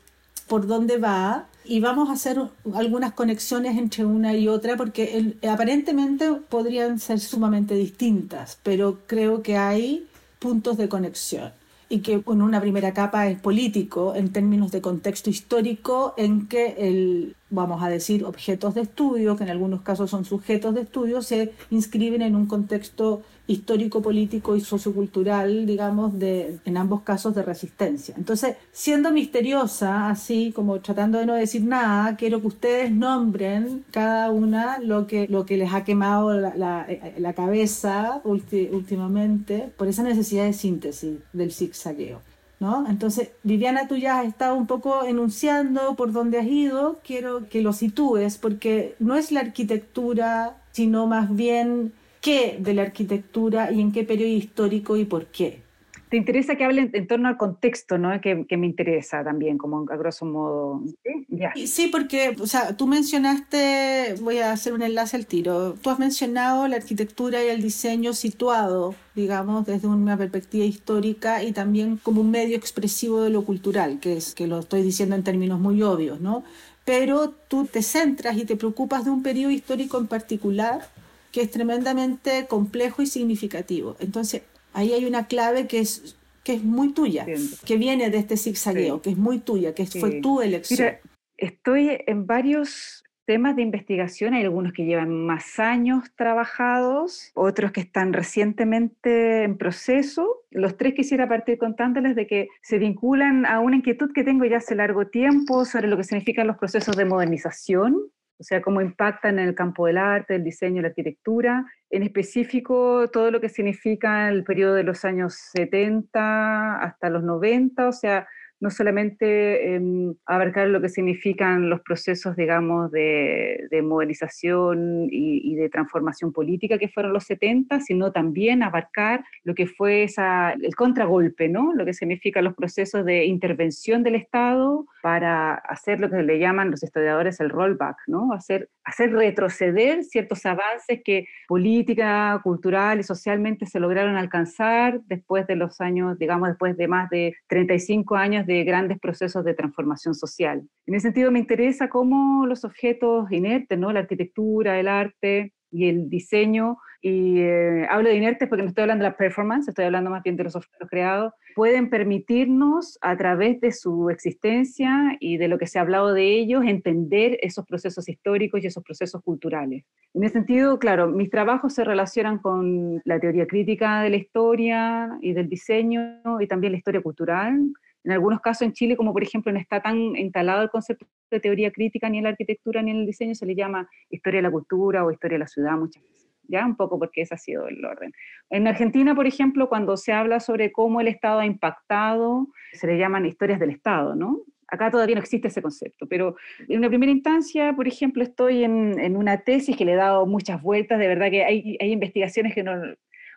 por dónde va y vamos a hacer algunas conexiones entre una y otra porque aparentemente podrían ser sumamente distintas, pero creo que hay puntos de conexión y que en una primera capa es político en términos de contexto histórico en que el, vamos a decir, objetos de estudio, que en algunos casos son sujetos de estudio, se inscriben en un contexto histórico, político y sociocultural, digamos, de, en ambos casos de resistencia. Entonces, siendo misteriosa, así como tratando de no decir nada, quiero que ustedes nombren cada una lo que, lo que les ha quemado la, la, la cabeza últimamente por esa necesidad de síntesis del zigzagueo. ¿No? Entonces, Viviana, tú ya has estado un poco enunciando por dónde has ido, quiero que lo sitúes, porque no es la arquitectura, sino más bien qué de la arquitectura y en qué periodo histórico y por qué. Te interesa que hable en, en torno al contexto, ¿no? Que, que, me interesa también, como a grosso modo. ¿Sí? Yeah. sí, porque, o sea, tú mencionaste, voy a hacer un enlace al tiro, tú has mencionado la arquitectura y el diseño situado, digamos, desde una perspectiva histórica y también como un medio expresivo de lo cultural, que es que lo estoy diciendo en términos muy obvios, ¿no? Pero tú te centras y te preocupas de un periodo histórico en particular que es tremendamente complejo y significativo. Entonces, ahí hay una clave que es, que es muy tuya, Entiendo. que viene de este zigzagueo, sí. que es muy tuya, que sí. fue tu elección. Mira, estoy en varios temas de investigación, hay algunos que llevan más años trabajados, otros que están recientemente en proceso. Los tres quisiera partir contándoles de que se vinculan a una inquietud que tengo ya hace largo tiempo sobre lo que significan los procesos de modernización o sea, cómo impactan en el campo del arte, el diseño, la arquitectura, en específico todo lo que significa el periodo de los años 70 hasta los 90, o sea, no solamente eh, abarcar lo que significan los procesos, digamos, de, de modernización y, y, de transformación política que fueron los 70, sino también abarcar lo que fue esa, el contragolpe, ¿no? Lo que significan los procesos de intervención del Estado para hacer lo que le llaman los historiadores el rollback, ¿no? Hacer, hacer retroceder ciertos avances que política, cultural y socialmente se lograron alcanzar después de los años, digamos, después de más de 35 años de grandes procesos de transformación social. En ese sentido me interesa cómo los objetos inertes, ¿no? la arquitectura, el arte, y el diseño, y eh, hablo de inertes porque no estoy hablando de la performance, estoy hablando más bien de los objetos creados, pueden permitirnos a través de su existencia y de lo que se ha hablado de ellos entender esos procesos históricos y esos procesos culturales. En ese sentido, claro, mis trabajos se relacionan con la teoría crítica de la historia y del diseño y también la historia cultural. En algunos casos en Chile, como por ejemplo no está tan instalado el concepto de teoría crítica ni en la arquitectura ni en el diseño, se le llama historia de la cultura o historia de la ciudad muchas veces. Ya un poco porque ese ha sido el orden. En Argentina, por ejemplo, cuando se habla sobre cómo el Estado ha impactado, se le llaman historias del Estado, ¿no? Acá todavía no existe ese concepto, pero en una primera instancia, por ejemplo, estoy en, una tesis que le he dado muchas vueltas, de verdad que hay, hay investigaciones que no,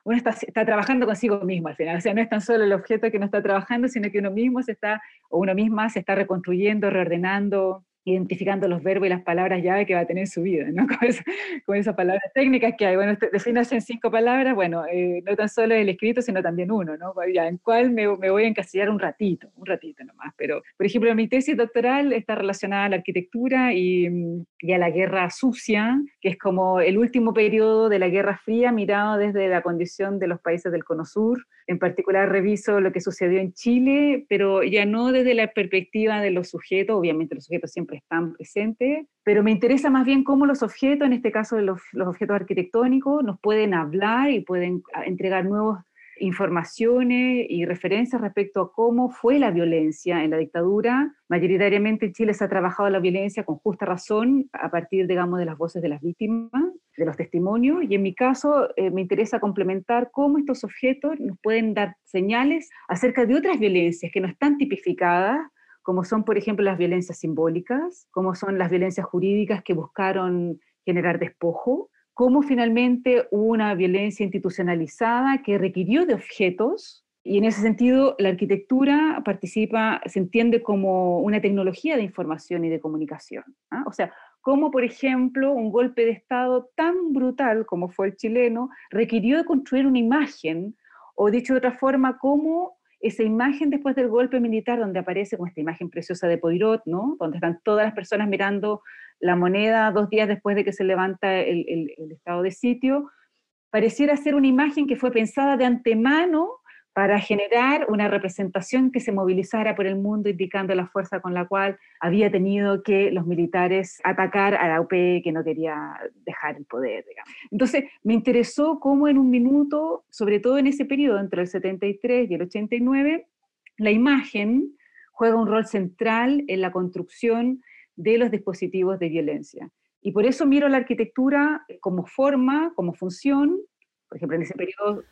uno está, está, trabajando consigo mismo al final, o sea, no es tan solo el objeto que uno está trabajando, sino que uno mismo se está, o uno misma se está reconstruyendo, reordenando, identificando los verbos y las palabras llave que va a tener en su vida, ¿no? (laughs) Con, esas palabras técnicas que hay. Bueno, este, defínase en cinco palabras, bueno, eh, no tan solo el escrito, sino también uno, ¿no? Ya, ¿En cuál me, me, voy a encasillar un ratito, un ratito nomás? Pero, por ejemplo, mi tesis doctoral está relacionada a la arquitectura y, y a la guerra sucia, que es como el último periodo de la Guerra Fría mirado desde la condición de los países del Cono Sur. En particular reviso lo que sucedió en Chile, pero ya no desde la perspectiva de los sujetos, obviamente los sujetos siempre están presentes, pero me interesa más bien cómo los objetos, en este caso los, los objetos arquitectónicos, nos pueden hablar y pueden entregar nuevas informaciones y referencias respecto a cómo fue la violencia en la dictadura. Mayoritariamente en Chile se ha trabajado la violencia con justa razón a partir, digamos, de las voces de las víctimas, de los testimonios, y en mi caso eh, me interesa complementar cómo estos objetos nos pueden dar señales acerca de otras violencias que no están tipificadas, como son, por ejemplo, las violencias simbólicas, como son las violencias jurídicas que buscaron generar despojo, cómo finalmente una violencia institucionalizada que requirió de objetos, y en ese sentido la arquitectura participa, se entiende como una tecnología de información y de comunicación. ¿ah? O sea, cómo, por ejemplo, un golpe de Estado tan brutal como fue el chileno requirió de construir una imagen, o dicho de otra forma, cómo esa imagen después del golpe militar, donde aparece con esta imagen preciosa de Poirot, ¿no? donde están todas las personas mirando la moneda dos días después de que se levanta el, el, el estado de sitio, pareciera ser una imagen que fue pensada de antemano para generar una representación que se movilizara por el mundo, indicando la fuerza con la cual había tenido que los militares atacar a la UP que no quería dejar el poder. Digamos. Entonces, me interesó cómo en un minuto, sobre todo en ese periodo entre el 73 y el 89, la imagen juega un rol central en la construcción de los dispositivos de violencia. Y por eso miro la arquitectura como forma, como función, por ejemplo, en ese periodo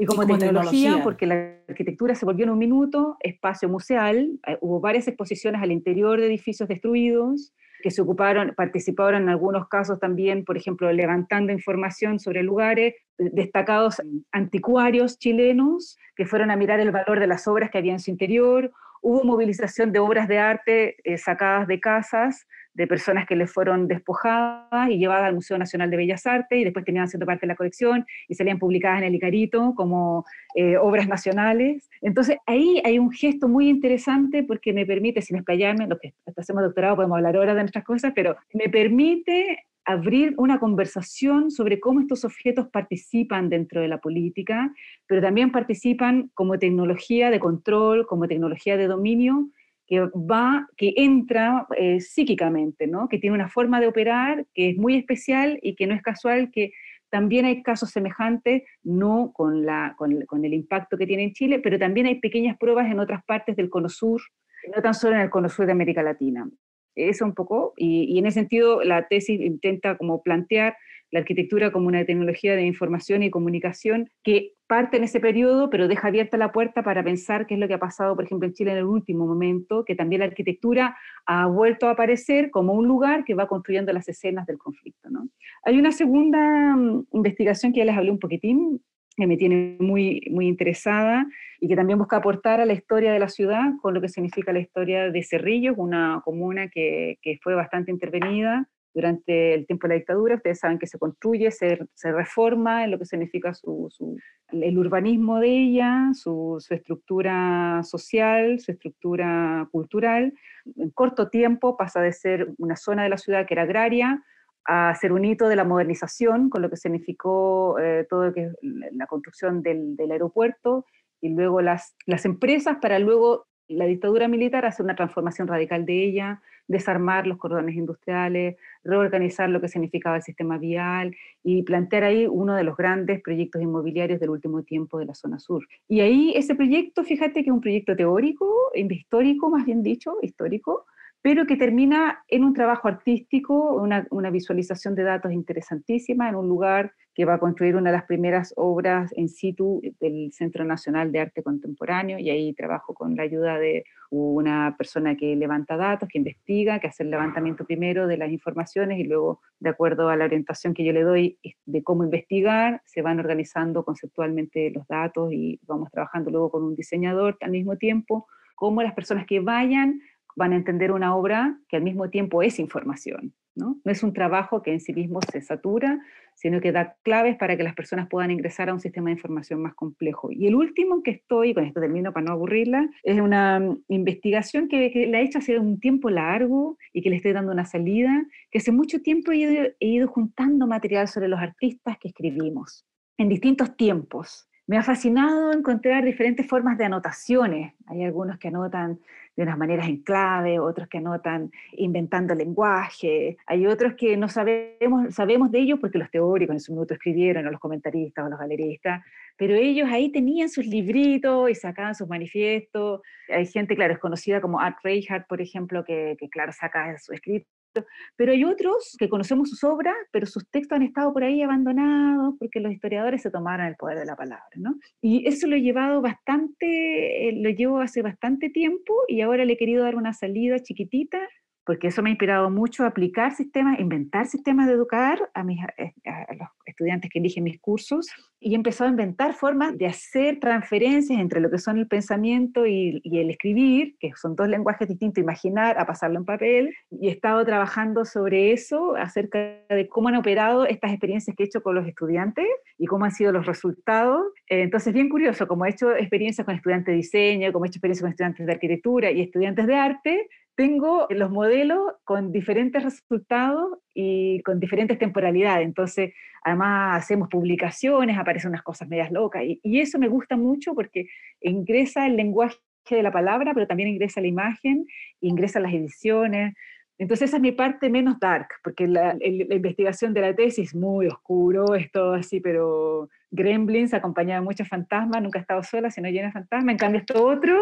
y como, tecnología, porque la arquitectura se volvió en un minuto espacio museal, eh, hubo varias exposiciones al interior de edificios destruidos, que se ocuparon, participaron en algunos casos también, por ejemplo, levantando información sobre lugares, eh, destacados anticuarios chilenos que fueron a mirar el valor de las obras que había en su interior, hubo movilización de obras de arte eh, sacadas de casas, de personas que les fueron despojadas y llevadas al Museo Nacional de Bellas Artes y después tenían siendo parte de la colección y salían publicadas en el Icarito como eh, obras nacionales. Entonces ahí hay un gesto muy interesante porque me permite, sin explayarme, lo que hacemos doctorado podemos hablar ahora de nuestras cosas, pero me permite abrir una conversación sobre cómo estos objetos participan dentro de la política, pero también participan como tecnología de control, como tecnología de dominio, que va, que entra eh, psíquicamente, ¿no? que tiene una forma de operar que es muy especial y que no es casual que también hay casos semejantes, no con, la, con, con, el impacto que tiene en Chile, pero también hay pequeñas pruebas en otras partes del Cono Sur, no tan solo en el Cono Sur de América Latina. Eso un poco, y, y en ese sentido la tesis intenta como plantear la arquitectura como una tecnología de información y comunicación que parte en ese periodo, pero deja abierta la puerta para pensar qué es lo que ha pasado, por ejemplo, en Chile en el último momento, que también la arquitectura ha vuelto a aparecer como un lugar que va construyendo las escenas del conflicto. Hay una segunda mm, investigación que ya les hablé un poquitín, que me tiene muy, muy interesada y que también busca aportar a la historia de la ciudad con lo que significa la historia de Cerrillos, una comuna que fue bastante intervenida durante el tiempo de la dictadura. Ustedes saben que se construye, se, se reforma en lo que significa su, su, el urbanismo de ella, su, su, estructura social, su estructura cultural. En corto tiempo pasa de ser una zona de la ciudad que era agraria a hacer un hito de la modernización, con lo que significó eh, todo que, la construcción del, del, aeropuerto y luego las, las empresas para luego la dictadura militar hacer una transformación radical de ella, desarmar los cordones industriales, reorganizar lo que significaba el sistema vial y plantear ahí uno de los grandes proyectos inmobiliarios del último tiempo de la zona sur. Y ahí ese proyecto, fíjate que es un proyecto teórico, histórico más bien dicho, histórico, pero que termina en un trabajo artístico, una, una, visualización de datos interesantísima en un lugar que va a construir una de las primeras obras en situ del Centro Nacional de Arte Contemporáneo, y ahí trabajo con la ayuda de una persona que levanta datos, que investiga, que hace el levantamiento primero de las informaciones y luego, de acuerdo a la orientación que yo le doy de cómo investigar, se van organizando conceptualmente los datos y vamos trabajando luego con un diseñador al mismo tiempo, cómo las personas que vayan van a entender una obra que al mismo tiempo es información. ¿No? es un trabajo que en sí mismo se satura, sino que da claves para que las personas puedan ingresar a un sistema de información más complejo. Y el último que estoy, con esto termino para no aburrirla, es una mm, investigación que, la he hecho hace un tiempo largo y que le estoy dando una salida, que hace mucho tiempo he he ido juntando material sobre los artistas que escribimos en distintos tiempos. Me ha fascinado encontrar diferentes formas de anotaciones. Hay algunos que anotan de unas maneras en clave, otros que anotan inventando lenguaje, hay otros que no sabemos, sabemos de ellos porque los teóricos en su minuto escribieron, o los comentaristas o los galeristas, pero ellos ahí tenían sus libritos y sacaban sus manifiestos. Hay gente, claro, es conocida como Art Reichhardt, por ejemplo, que, que claro, saca su escrito pero hay otros que conocemos sus obras, pero sus textos han estado por ahí abandonados porque los historiadores se tomaron el poder de la palabra, ¿no? Y eso lo he llevado bastante, eh, lo llevo hace bastante tiempo y ahora le he querido dar una salida chiquitita porque eso me ha inspirado mucho a aplicar sistemas, inventar sistemas de educar a, mis, eh, a los estudiantes que eligen mis cursos y he empezado a inventar formas de hacer transferencias entre lo que son el pensamiento y, y, el escribir, que son dos lenguajes distintos, imaginar a pasarlo en papel, y he estado trabajando sobre eso, acerca de cómo han operado estas experiencias que he hecho con los estudiantes y cómo han sido los resultados. Eh, entonces, bien curioso, como he hecho experiencias con estudiantes de diseño, como he hecho experiencias con estudiantes de arquitectura y estudiantes de arte, tengo los modelos con diferentes resultados y con diferentes temporalidades. Entonces, además hacemos publicaciones, aparecen unas cosas medias locas. Y, eso me gusta mucho porque ingresa el lenguaje de la palabra, pero también ingresa la imagen, ingresa las ediciones. Entonces esa es mi parte menos dark, porque la, la investigación de la tesis es muy oscuro, es todo así, pero Gremlins acompañada de muchos fantasmas, nunca he estado sola, sino llena de fantasmas. En cambio, esto otro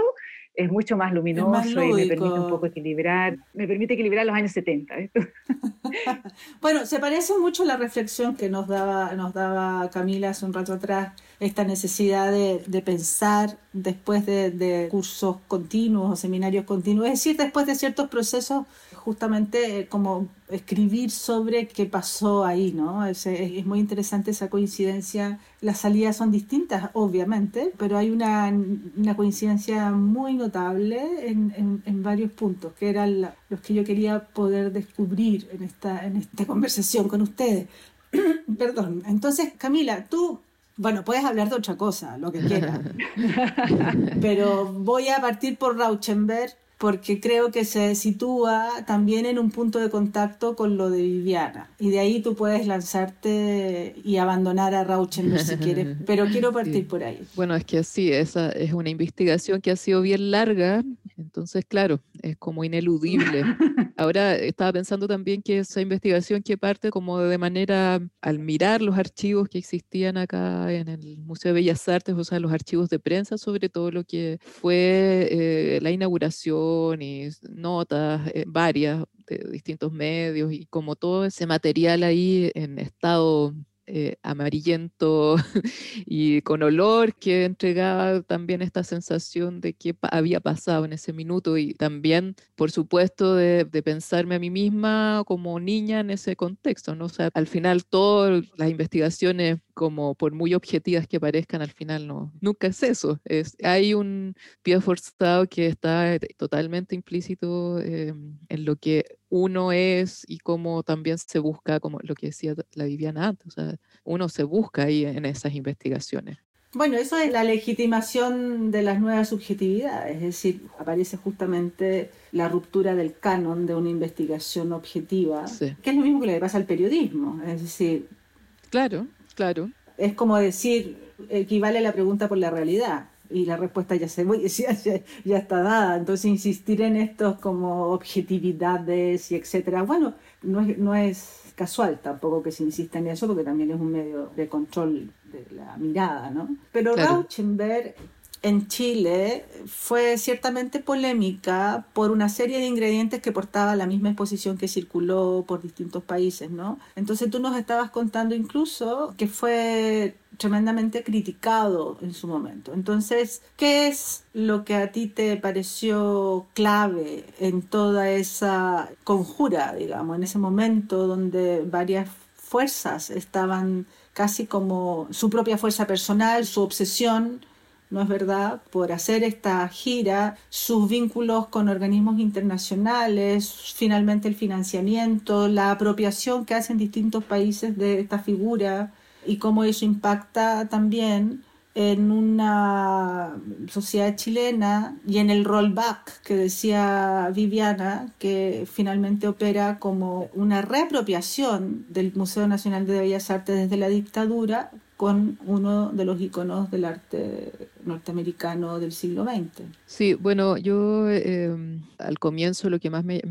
es mucho más luminoso y me permite un poco equilibrar, me permite equilibrar los años 70. (laughs) bueno, se parece mucho a la reflexión que nos daba, nos daba Camila hace un rato atrás, esta necesidad de, de pensar después de, de, cursos continuos o seminarios continuos, es decir, después de ciertos procesos, justamente como escribir sobre qué pasó ahí, ¿no? Es, es, muy interesante esa coincidencia. Las salidas son distintas, obviamente, pero hay una, una coincidencia muy notable en, en, en varios puntos, que eran la, los que yo quería poder descubrir en esta, en esta conversación con ustedes. (clears throat) Perdón. Entonces, Camila, tú bueno, puedes hablar de otra cosa, lo que quieras. (laughs) Pero voy a partir por Rauschenberg porque creo que se sitúa también en un punto de contacto con lo de Viviana. Y de ahí tú puedes lanzarte y abandonar a Rauschenberg si (laughs) quieres, pero quiero partir por ahí. Bueno, es que sí, esa es una investigación que ha sido bien larga, entonces claro, es como ineludible. Ahora estaba pensando también que esa investigación que parte como de manera al mirar los archivos que existían acá en el Museo de Bellas Artes, o sea, los archivos de prensa sobre todo lo que fue eh, la inauguración y notas eh, varias de distintos medios y como todo ese material ahí en estado eh, amarillento (laughs) y con olor que entregaba también esta sensación de qué había pasado en ese minuto y también, por supuesto, de, pensarme a mí misma como niña en ese contexto, ¿no? O al final todas las investigaciones como por muy objetivas que parezcan, al final no, nunca es eso. Es, hay un pie forzado que está totalmente implícito eh, en lo que uno es y cómo también se busca, como lo que decía la Viviana antes, o sea, uno se busca ahí en esas investigaciones. Bueno, eso es la legitimación de las nuevas subjetividades, es decir, aparece justamente la ruptura del canon de una investigación objetiva, que es lo mismo que le pasa al periodismo, es decir... Claro, claro. Es como decir, equivale a la pregunta por la realidad y la respuesta ya se (laughs) ya, ya, ya, está dada. Entonces insistir en estos como objetividades y etcétera, bueno, no es, no es casual tampoco que se insista en eso porque también es un medio de control de la mirada, ¿no? Pero Rauschenberg en Chile fue ciertamente polémica por una serie de ingredientes que portaba la misma exposición que circuló por distintos países, ¿no? Entonces tú nos estabas contando incluso que fue tremendamente criticado en su momento. Entonces, ¿qué es lo que a ti te pareció clave en toda esa conjura, digamos, en ese momento donde varias fuerzas estaban casi como su propia fuerza personal, su obsesión ¿no es verdad?, por hacer esta gira, sus vínculos con organismos internacionales, finalmente el financiamiento, la apropiación que hacen distintos países de esta figura y cómo eso impacta también en una sociedad chilena y en el rollback que decía Viviana, que finalmente opera como una reapropiación del Museo Nacional de Bellas Artes desde la dictadura con uno de los iconos del arte norteamericano del siglo XX. Sí, bueno, yo em, al comienzo lo que más me,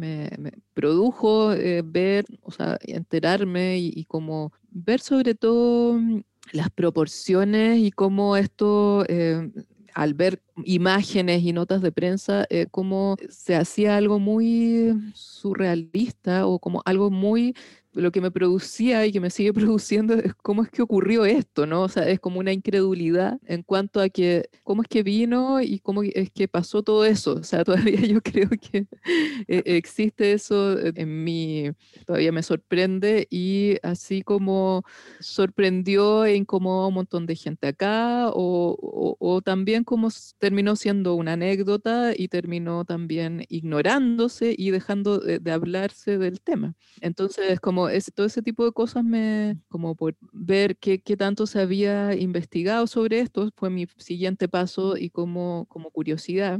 produjo eh, ver, o sea, enterarme y, como ver sobre todo mm, las proporciones y cómo esto... Em, al ver imágenes y notas de prensa, eh, cómo se hacía algo muy surrealista o como algo muy lo que me producía y que me sigue (laughs) produciendo es cómo es que ocurrió esto, ¿no? O sea, es como una incredulidad en cuanto a que cómo es que vino y cómo es que pasó todo eso. O sea, (laughs) todavía yo creo que e, existe eso en mí, todavía me sorprende y así como sorprendió e incomodó a un montón de gente acá o, o, también como terminó siendo una anécdota y terminó también ignorándose y dejando de, de hablarse del tema. Entonces, como todo ese tipo de cosas me, como por ver qué, qué, tanto se había investigado sobre esto, fue mi siguiente paso y como, como curiosidad.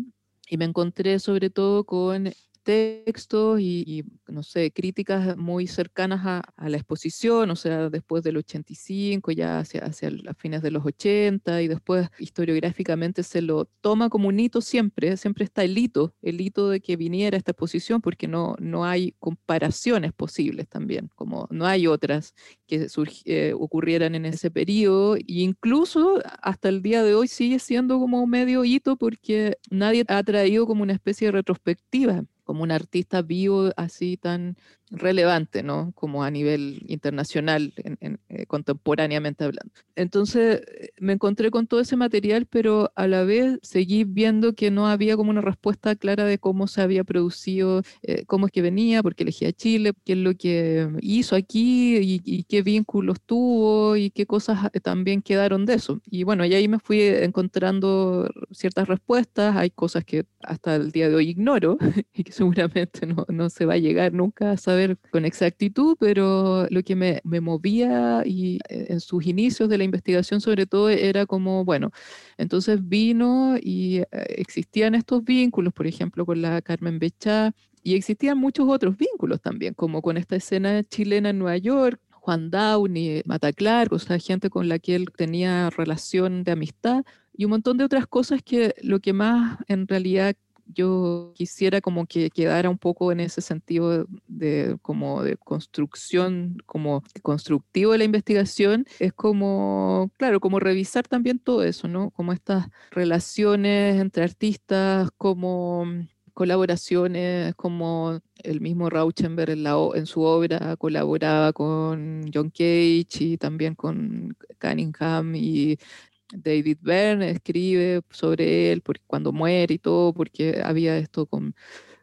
Y me encontré sobre todo con textos y, no sé, críticas muy cercanas a, a, la exposición, o sea, después del 85, ya hacia, hacia las fines de los 80, y después historiográficamente se lo toma como un hito siempre, siempre está el hito, el hito de que viniera esta exposición, porque no, no hay comparaciones posibles también, como no hay otras que eh, ocurrieran en ese periodo, e incluso hasta el día de hoy sigue siendo como medio hito porque nadie ha traído como una especie de retrospectiva como un artista vivo así tan relevante, ¿no? Como a nivel internacional, en, eh, contemporáneamente hablando. Entonces eh, me encontré con todo ese material, pero a la vez seguí viendo que no había como una respuesta clara de cómo se había producido, eh, cómo es que venía, por qué elegía Chile, qué es lo que hizo aquí y, qué vínculos tuvo y qué cosas también quedaron de eso. Y bueno, y ahí me fui encontrando ciertas respuestas, hay cosas que hasta el día de hoy ignoro (laughs) y que seguramente no, no se va a llegar nunca a saber con exactitud, pero lo que me, me movía y eh, en sus inicios de la investigación sobre todo era como, bueno, entonces vino y eh, existían estos vínculos, por ejemplo, con la Carmen Bechá, y existían muchos otros vínculos también, como con esta escena chilena en Nueva York, Juan Downey, Mataclar, o sea, gente con la que él tenía relación de amistad y un montón de otras cosas que lo que más en realidad yo quisiera como que quedara un poco en ese sentido de como de construcción, como constructivo de la investigación, es como, claro, como revisar también todo eso, ¿no? Como estas relaciones entre artistas, como colaboraciones, como el mismo Rauschenberg en, en su obra colaboraba con John Cage y también con Cunningham y David Byrne escribe sobre él porque cuando muere y todo, porque había esto con,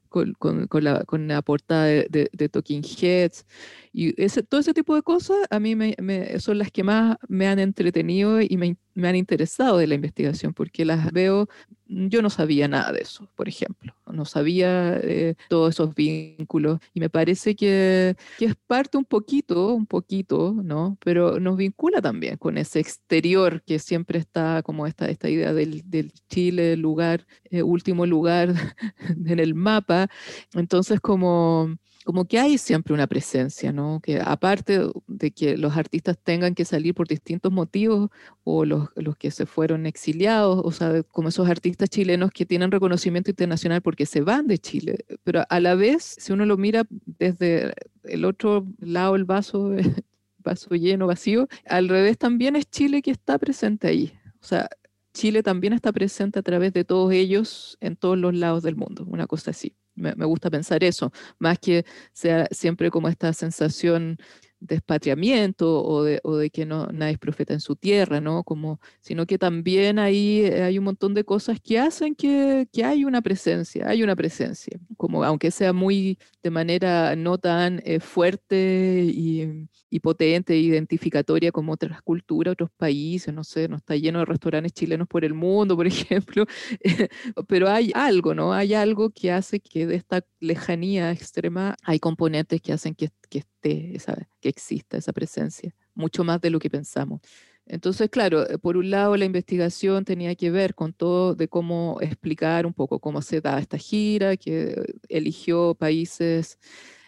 con, con, la, con la, portada de, de, Talking Heads. Y ese, todo ese tipo de cosas a mí me, me, son las que más me han entretenido y me, me han interesado de la investigación, porque las veo, yo no sabía nada de eso, por ejemplo, no sabía eh, todos esos vínculos y me parece que, que, es parte un poquito, un poquito, ¿no? Pero nos vincula también con ese exterior que siempre está como esta, esta idea del, del Chile, lugar, eh, último lugar (laughs) en el mapa. Entonces, como como que hay siempre una presencia, ¿no? Que aparte de que los artistas tengan que salir por distintos motivos, o los, los, que se fueron exiliados, o sea, como esos artistas chilenos que tienen reconocimiento internacional porque se van de Chile, pero a la vez, si uno lo mira desde el otro lado del vaso, (laughs) vaso lleno, vacío, al revés también es Chile que está presente ahí. O sea, Chile también está presente a través de todos ellos en todos los lados del mundo, una cosa así. Me, gusta pensar eso, más que sea siempre como esta sensación de expatriamiento o de, que no, nadie es profeta en su tierra, ¿no? Como, sino que también ahí hay un montón de cosas que hacen que, que hay una presencia, hay una presencia, como aunque sea muy de manera no tan eh, fuerte y, y, potente, identificatoria como otras culturas, otros países, no sé, no está lleno de restaurantes chilenos por el mundo, por (laughs) ejemplo, pero hay algo, ¿no? Hay algo que hace que de esta lejanía extrema hay componentes que hacen que, que esté, esa, que exista esa presencia, mucho más de lo que pensamos. Entonces, claro, eh, por un lado la investigación tenía que ver con todo de cómo explicar un poco cómo se da esta gira, que eligió países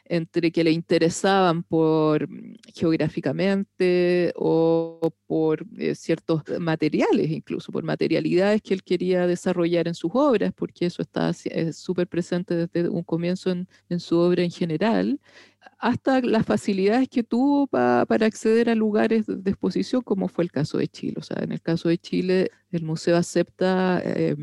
entre que le interesaban por mm, geográficamente o por eh, ciertos materiales, incluso por materialidades que él quería desarrollar en sus obras, porque eso está súper presente desde un comienzo en, su obra en general, hasta las facilidades que tuvo para acceder a lugares de exposición, como fue el caso de Chile. O sea, en el caso de Chile, el museo acepta eh,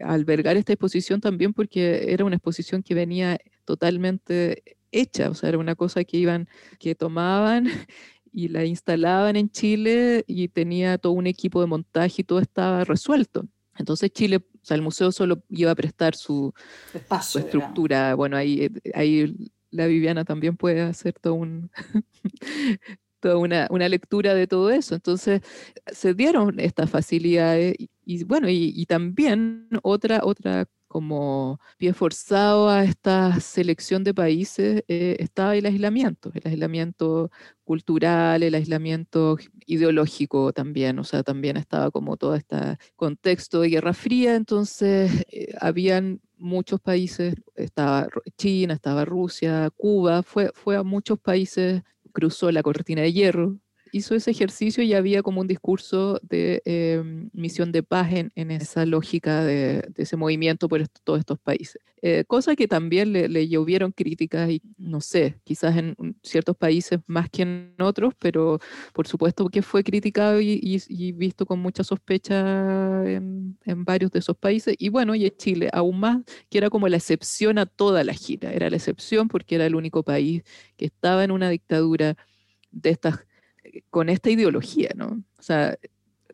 albergar esta exposición también porque era una exposición que venía totalmente hecha, o sea, era una cosa que iban, que tomaban (laughs) y la instalaban en Chile y tenía todo un equipo de montaje y todo estaba resuelto. Entonces Chile, o sea, el museo solo iba a prestar su, Espacio, estructura. Bueno, ahí, ahí la Viviana también puede hacer todo un, (laughs) toda una, una, lectura de todo eso. Entonces se dieron estas facilidades y, bueno, y, y, también otra, otra como pie forzado a esta selección de países eh, estaba el aislamiento, el aislamiento cultural, el aislamiento ideológico también, o sea, también estaba como todo este contexto de Guerra Fría, entonces eh, habían muchos países, estaba China, estaba Rusia, Cuba, fue, fue a muchos países, cruzó la cortina de hierro, hizo ese ejercicio y había como un discurso de em, misión de paz en, esa lógica de, ese movimiento por todos estos países. Eh, cosa que también le, le, llovieron críticas y no sé, quizás en ciertos países más que en otros, pero por supuesto que fue criticado y, y, visto con mucha sospecha en, en, varios de esos países. Y bueno, y en Chile aún más, que era como la excepción a toda la gira, era la excepción porque era el único país que estaba en una dictadura de estas con esta ideología, ¿no? O sea,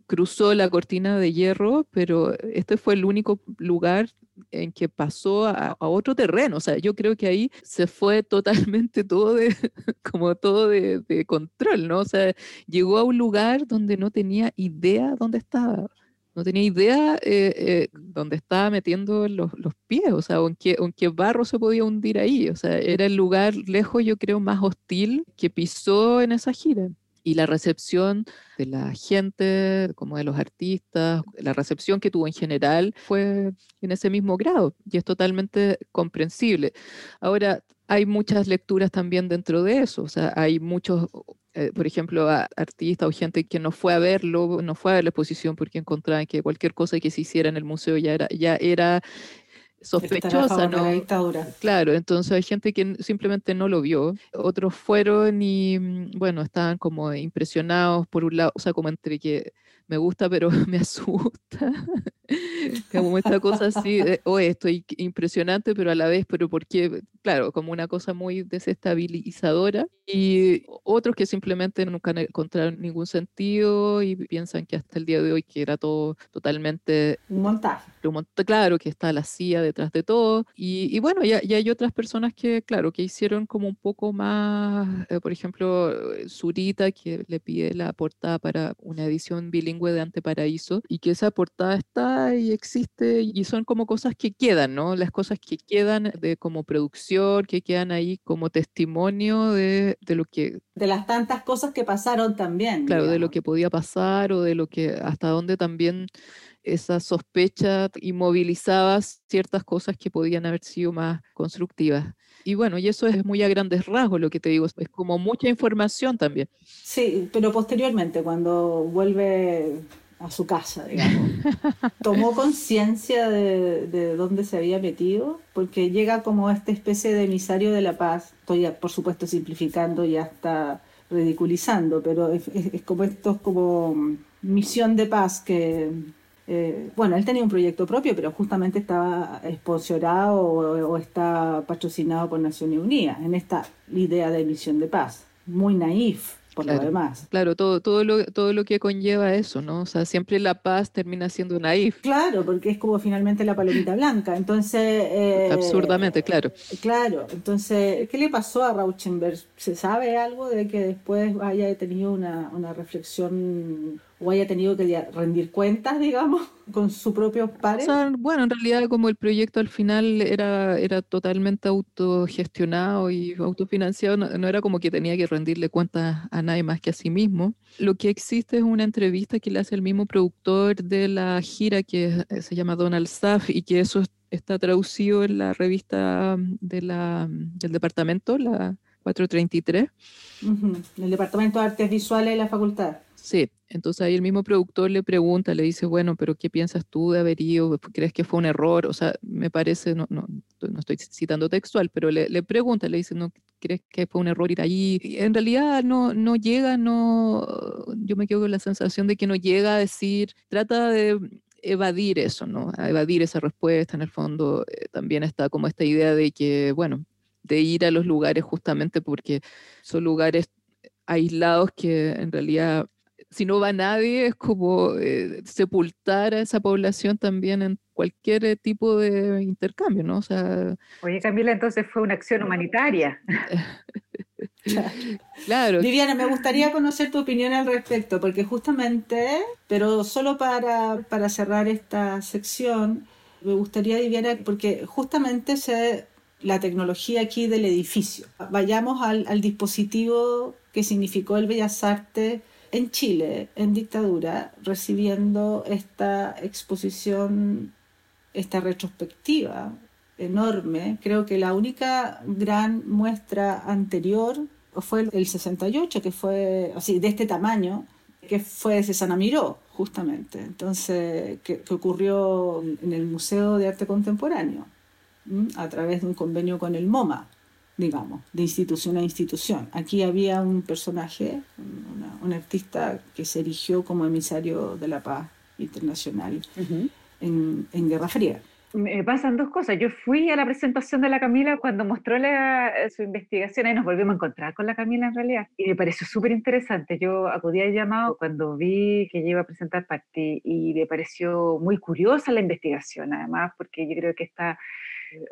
cruzó la cortina de hierro, pero este fue el único lugar en que pasó a, otro terreno. O sea, yo creo que ahí se fue (laughs) totalmente todo de, como todo de, control, ¿no? O sea, llegó a un lugar donde no tenía idea dónde estaba. No tenía idea eh, eh, dónde estaba metiendo los, los, pies, o sea, en qué, en qué barro se podía hundir ahí. O sea, era el lugar lejos, yo creo, más hostil que pisó en esa gira y la recepción de la gente, como de los artistas, la recepción que tuvo en general fue en ese mismo grado y es totalmente comprensible. Ahora, hay muchas lecturas también dentro de eso, o sea, hay muchos, eh, por ejemplo, artistas o gente que no fue a verlo, no fue a la exposición porque encontraban que cualquier cosa que se hiciera en el museo ya era, ya era sospechosa, ¿no? dictadura. Claro, entonces hay gente que simplemente no lo vio. Otros fueron y, mm, bueno, estaban como impresionados por un lado, o sea, como entre que me gusta, pero (laughs) me asusta. (laughs) como esta cosa así, o estoy impresionante, pero a la vez, pero porque, claro, como una cosa muy desestabilizadora. Y otros que simplemente nunca encontraron ningún sentido y piensan que hasta el día de hoy que era todo totalmente... Un montaje. Claro, que está la CIA detrás de todo. Y, bueno, ya, hay otras personas que, claro, que hicieron como un poco más, eh, por ejemplo, Zurita, que le pide la portada para una edición bilingüe bilingüe de Anteparaíso y que esa portada está y existe y son como cosas que quedan, ¿no? Las cosas que quedan de como producción, que quedan ahí como testimonio de, de lo que... De las tantas cosas que pasaron también. Claro, de lo que podía pasar o de lo que hasta dónde también esa sospecha inmovilizaba ciertas cosas que podían haber sido más constructivas. Y bueno, y eso es muy a grandes rasgos lo que te digo, es como mucha información también. Sí, pero posteriormente, cuando vuelve a su casa, digamos, (laughs) tomó conciencia de, de, dónde se había metido, porque llega como esta especie de emisario de la paz, estoy por supuesto simplificando y hasta ridiculizando, pero es, es, es como esto es como misión de paz que eh, bueno, él tenía un proyecto propio, pero justamente estaba sponsorado o, o, está patrocinado por Naciones Unidas en esta idea de misión de paz, muy naif por claro, lo demás. Claro, todo, todo, lo, todo lo que conlleva eso, ¿no? O sea, siempre la paz termina siendo naif. Claro, porque es como finalmente la palomita blanca. Entonces. Eh, Absurdamente, claro. Claro, entonces, ¿qué le pasó a Rauschenberg? ¿Se sabe algo de que después haya tenido una, una reflexión o haya tenido que rendir cuentas, digamos, con su propio pares? O sea, bueno, en realidad como el proyecto al final era, era totalmente autogestionado y autofinanciado, no, no, era como que tenía que rendirle cuentas a nadie más que a sí mismo. Lo que existe es una entrevista que le hace el mismo productor de la gira que se llama Donald Staff y que eso está traducido en la revista de la, del departamento, la 433. Uh -huh. El Departamento de Artes Visuales de la facultad. Sí, entonces ahí el mismo productor le pregunta, le dice, bueno, pero ¿qué piensas tú de haber ido? ¿Crees que fue un error? O sea, me parece, no, no, no estoy citando textual, pero le, pregunta, le dice, ¿no crees que fue un error ir allí? En realidad no, no llega, no, yo me quedo con la sensación de que no llega a decir, trata de evadir eso, ¿no? Evadir esa respuesta, en el fondo eh, también está como esta idea de que, bueno, de ir a los lugares justamente porque son lugares aislados que en realidad si no va nadie, es como eh, sepultar a esa población también en cualquier eh, tipo de intercambio, ¿no? O sea, Oye, Camila, entonces fue una acción humanitaria. (laughs) claro. Viviana, me gustaría conocer tu opinión al respecto, porque justamente, pero solo para, para cerrar esta sección, me gustaría, Viviana, porque justamente se la tecnología aquí del edificio. Vayamos al, al dispositivo que significó el Bellas Artes en Chile, en dictadura, recibiendo esta exposición, esta retrospectiva enorme. Creo que la única gran muestra anterior fue el 68, que fue así, de este tamaño, que fue Cesana Miró, justamente. Entonces, que ocurrió en el Museo de Arte Contemporáneo, a través de un convenio con el MoMA digamos, de institución a institución. Aquí había un personaje, una, un artista que se erigió como emisario de la paz internacional uh -huh. en, en, Guerra Fría. Me pasan dos cosas. Yo fui a la presentación de la Camila cuando mostró la, su investigación y nos volvimos a encontrar con la Camila en realidad. Y me pareció súper interesante. Yo acudí al llamado cuando vi que ella iba a presentar parte y me pareció muy curiosa la investigación, además, porque yo creo que está,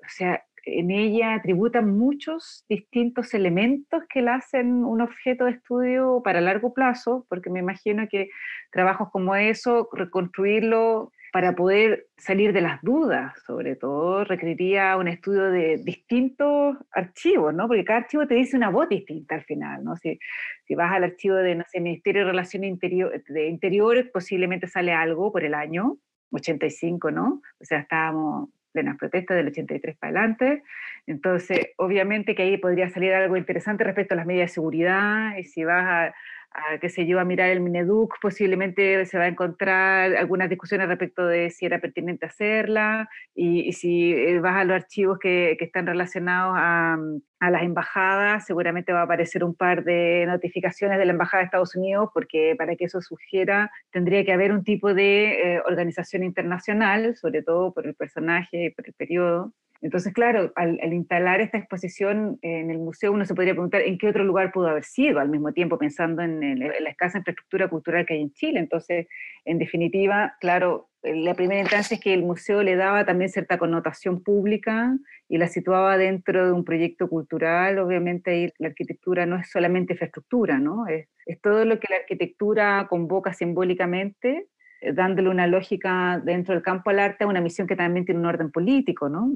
o sea, en ella tributan muchos distintos elementos que la hacen un objeto de estudio para largo plazo, porque me imagino que trabajos como eso, reconstruirlo para poder salir de las dudas, sobre todo, requeriría un estudio de distintos archivos, ¿no? Porque cada archivo te dice una voz distinta al final, ¿no? Si, si vas al archivo de, no Ministerio de Relaciones Interior, de Interiores, posiblemente sale algo por el año 85, ¿no? O sea, estábamos plenas protestas del 83 para adelante. Entonces, obviamente que ahí podría salir algo interesante respecto a las medidas de seguridad, y si vas a, a qué sé yo, a mirar el Mineduc, posiblemente se va a encontrar algunas discusiones respecto de si era pertinente hacerla, y, y si vas a los archivos que, que están relacionados a, a, las embajadas, seguramente va a aparecer un par de notificaciones de la Embajada de Estados Unidos, porque para que eso sugiera, tendría que haber un tipo de eh, organización internacional, sobre todo por el personaje y por el periodo, Entonces, claro, al, instalar esta exposición en el museo, uno se podría preguntar en qué otro lugar pudo haber sido, al mismo tiempo pensando en, la escasa infraestructura cultural que hay en Chile. Entonces, en definitiva, claro, la primera instancia es que el museo le daba también cierta connotación pública y la situaba dentro de un proyecto cultural. Obviamente ahí la arquitectura no es solamente infraestructura, ¿no? Es, es todo lo que la arquitectura convoca simbólicamente eh, dándole una lógica dentro del campo al arte a una misión que también tiene un orden político, ¿no?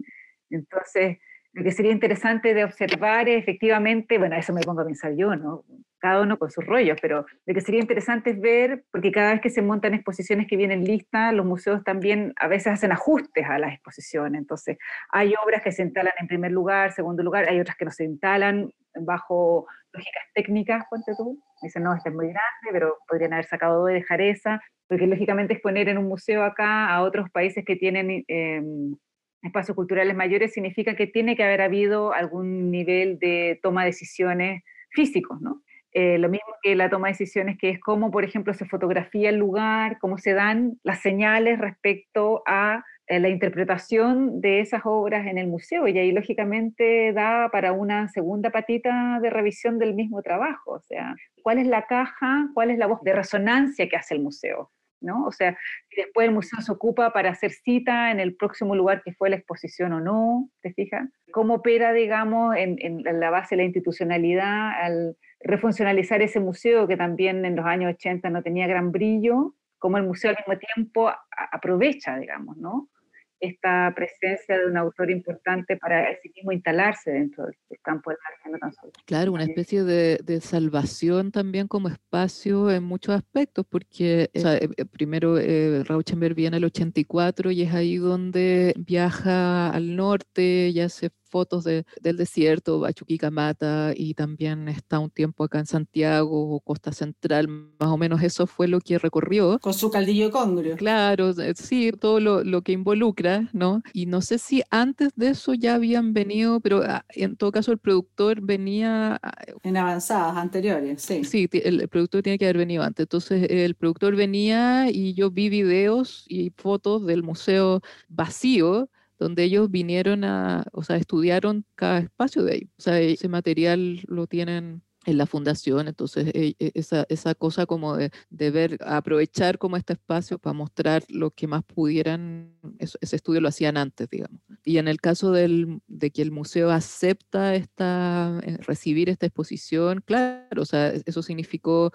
Entonces, lo que sería interesante de observar es efectivamente, bueno, eso me pongo a pensar yo, ¿no? Cada uno con sus rollos, pero lo que sería interesante es ver, porque cada vez que se montan exposiciones que vienen listas, los museos también a veces hacen ajustes a las exposiciones. Entonces, hay obras que se instalan en primer lugar, segundo lugar, hay otras que no se instalan bajo lógicas técnicas, ponte tú. Dicen, no, esta es muy grande, pero podrían haber sacado dos y dejar esa porque lógicamente exponer en un museo acá a otros países que tienen em, espacios culturales mayores significa que tiene que haber habido algún nivel de toma de decisiones físicos, ¿no? Eh, lo mismo que la toma de decisiones, que es cómo, por ejemplo, se fotografía el lugar, cómo se dan las señales respecto a eh, la interpretación de esas obras en el museo. Y ahí, lógicamente, da para una segunda patita de revisión del mismo trabajo. O sea, ¿cuál es la caja, cuál es la voz de resonancia que hace el museo? ¿No? O sea, si después el museo se ocupa para hacer cita en el próximo lugar que fue la exposición o no, ¿te fijas? ¿Cómo opera, digamos, en, la base de la institucionalidad al refuncionalizar ese museo que también en los años 80 no tenía gran brillo? ¿Cómo el museo al mismo tiempo aprovecha, digamos, ¿no? Esta presencia de un autor importante para sí mismo instalarse dentro del campo del arte, no tan solo. Claro, una especie de, de, salvación también como espacio en muchos aspectos, porque eh, eh, primero eh, Rauschenberg viene en el 84 y es ahí donde viaja al norte y hace fotos de, del desierto, Bachuquicamata, y también está un tiempo acá en Santiago, Costa Central, más o menos eso fue lo que recorrió. Con su caldillo congrio. Claro, sí, todo lo, lo, que involucra, ¿no? Y no sé si antes de eso ya habían venido, pero ah, en todo caso el productor venía... Ah, en avanzadas anteriores, sí. Sí, el productor tiene que haber venido antes. Entonces el productor venía y yo vi videos y fotos del museo vacío donde ellos vinieron a, o sea, estudiaron cada espacio de ahí. O sea, ese material lo tienen en la fundación, entonces e, e, esa, esa cosa como de, de, ver, aprovechar como este espacio para mostrar lo que más pudieran, ese estudio lo hacían antes, digamos. Y en el caso del, de que el museo acepta esta, eh, recibir esta exposición, claro, o sea, eso significó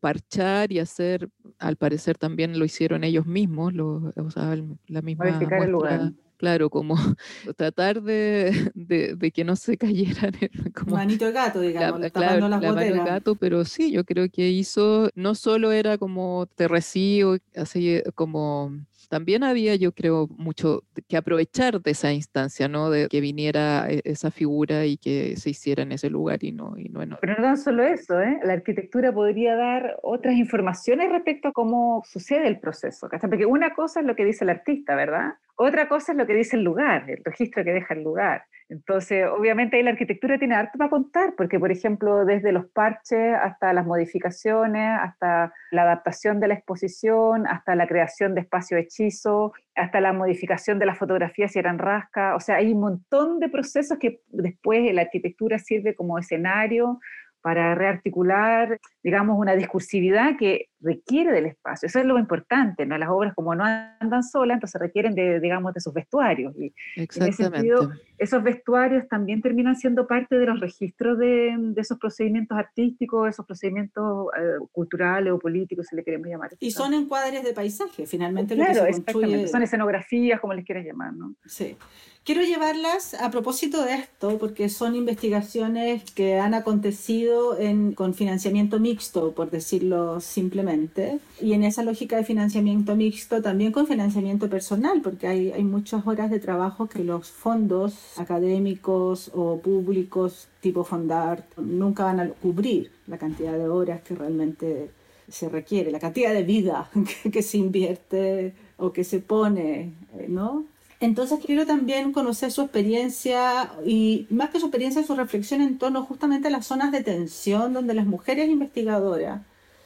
parchar y hacer, al parecer también lo hicieron ellos mismos, lo, o sea, la misma muestra, el lugar claro, como (laughs) tratar de, de, que no se (laughs) cayeran. Como, manito de gato, (laughs) digamos, la, claro, la mano de gato, pero sí, yo creo que hizo, no solo era como te recibo, así como también había, yo creo, mucho que aprovechar de esa instancia, ¿no? De que viniera e, esa figura y que se hiciera en ese lugar y no, y no en Pero no tan solo eso, ¿eh? La arquitectura podría dar otras informaciones respecto a cómo sucede el proceso, Porque una cosa es lo que dice el artista, ¿verdad? Otra cosa es lo que dice el lugar, el registro que deja el lugar. Entonces, obviamente ahí la arquitectura tiene harto para contar, porque por ejemplo, desde los parches hasta las modificaciones, hasta la adaptación de la exposición, hasta la creación de espacio hasta la modificación de las fotografías si eran rascas, o sea, hay un montón de procesos que después la arquitectura sirve como escenario para rearticular, digamos, una discursividad que requiere del espacio. Eso es lo importante, ¿no? Las obras como no andan solas, entonces requieren de, digamos, de sus vestuarios. Y en ese sentido, esos vestuarios también terminan siendo parte de los registros de, de esos procedimientos artísticos, esos procedimientos eh, culturales o políticos, si le queremos llamar. Y son encuadres de paisaje, finalmente. Claro, lo que se exactamente. Son escenografías, como les quieras llamar, ¿no? Sí. Quiero llevarlas a propósito de esto, porque son investigaciones que han acontecido en, con financiamiento mixto, por decirlo simplemente, y en esa lógica de financiamiento mixto también con financiamiento personal, porque hay, hay muchas horas de trabajo que los fondos académicos o públicos tipo Fondart nunca van a cubrir la cantidad de horas que realmente se requiere, la cantidad de vida (laughs) que, que se invierte o que se pone, ¿no? Entonces quiero también conocer su experiencia y más que su experiencia, su reflexión en torno justamente a las zonas de tensión donde las mujeres investigadoras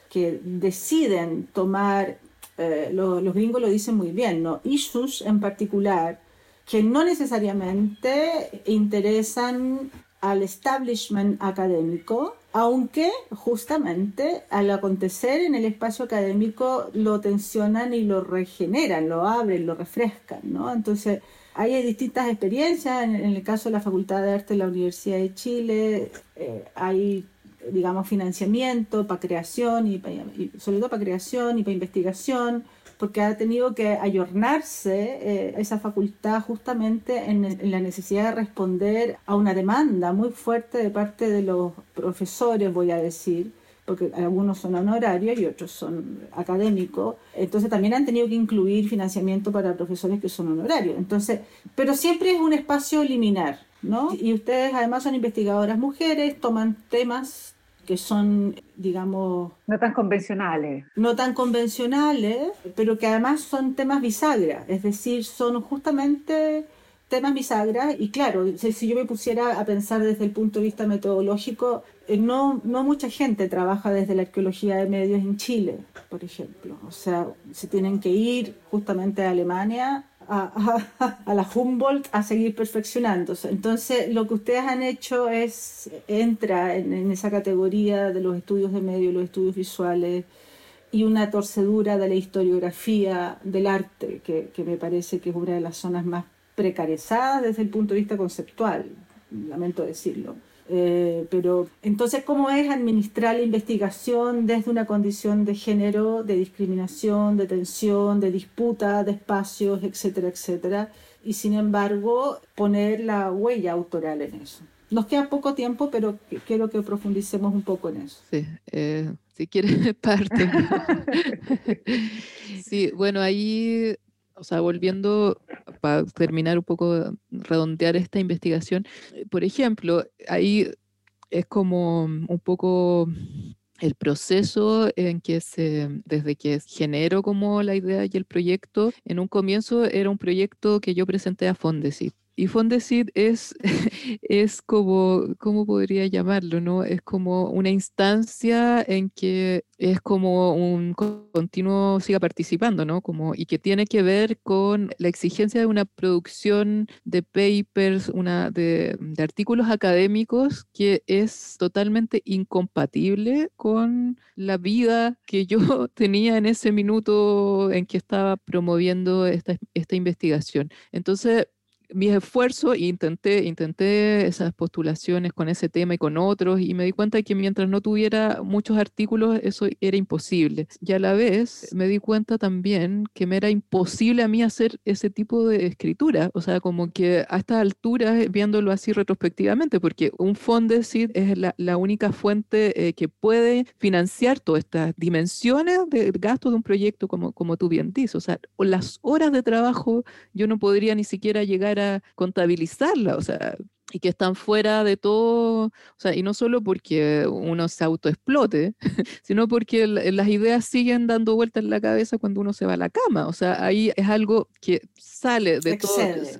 que deciden tomar, eh, los gringos lo dicen muy bien, ¿no? issues en particular que no necesariamente interesan al establishment académico, aunque justamente al acontecer en el espacio académico lo tensionan y lo regeneran, lo abren, lo refrescan, ¿no? Entonces, hay distintas experiencias, en, el caso de la Facultad de Arte de la Universidad de Chile, eh, hay digamos, financiamiento para creación y, y, sobre todo para creación y para investigación, porque ha tenido que ayornarse eh, esa facultad justamente en, la necesidad de responder a una demanda muy fuerte de parte de los profesores, voy a decir, porque algunos son honorarios y otros son académicos, entonces también han tenido que incluir financiamiento para profesores que son honorarios. Entonces, pero siempre es un espacio liminar, ¿no? Y ustedes además son investigadoras mujeres, toman temas que son, digamos... No tan convencionales. No tan convencionales, pero que además son temas bisagra, es decir, son justamente temas bisagra y claro, si yo me pusiera a pensar desde el punto de vista metodológico, eh, no, no mucha gente trabaja desde la arqueología de medios en Chile, por ejemplo. O sea, se tienen que ir justamente a Alemania a, la Humboldt a seguir perfeccionándose. Entonces, lo que ustedes han hecho es, entra en, esa categoría de los estudios de medio, los estudios visuales y una torcedura de la historiografía del arte, que, que me parece que es una de las zonas más precarizadas desde el punto de vista conceptual, lamento decirlo. Eh, pero entonces, ¿cómo es administrar la investigación desde una condición de género, de discriminación, de tensión, de disputa de espacios, etcétera, etcétera? Y sin embargo, poner la huella autoral en eso. Nos queda poco tiempo, pero quiero que profundicemos un poco en eso. Sí, eh, si quieres (laughs) parte. (laughs) sí, bueno, ahí o sea, volviendo para terminar un poco, redondear esta investigación, por ejemplo, ahí es como un poco el proceso en que se, desde que genero como la idea y el proyecto, en un comienzo era un proyecto que yo presenté a Fondesit y Fondesit es, (laughs) es como, ¿cómo podría llamarlo? ¿no? Es como una instancia en que es como un continuo siga participando, ¿no? Como, y que tiene que ver con la exigencia de una producción de papers, una, de, de artículos académicos que es totalmente incompatible con la vida que yo (laughs) tenía en ese minuto en que estaba promoviendo esta, esta investigación. Entonces, mis esfuerzos intenté, intenté esas postulaciones con ese tema y con otros y me di cuenta de que mientras no tuviera muchos artículos eso era imposible. Y a la vez me di cuenta también que me era imposible a mí hacer ese tipo de escritura, o sea, como que a estas alturas, viéndolo así retrospectivamente, porque un Fondesit es la, la única fuente eh, que puede financiar todas estas dimensiones de gasto de un proyecto como, como tú bien dices, o sea, las horas de trabajo yo no podría ni siquiera llegar contabilizarla, o sea, y que están fuera de todo, o sea, y no solo porque uno se autoexplote, (laughs) sino porque las ideas siguen dando vueltas en la cabeza cuando uno se va a la cama, o sea, ahí es algo que sale de todo,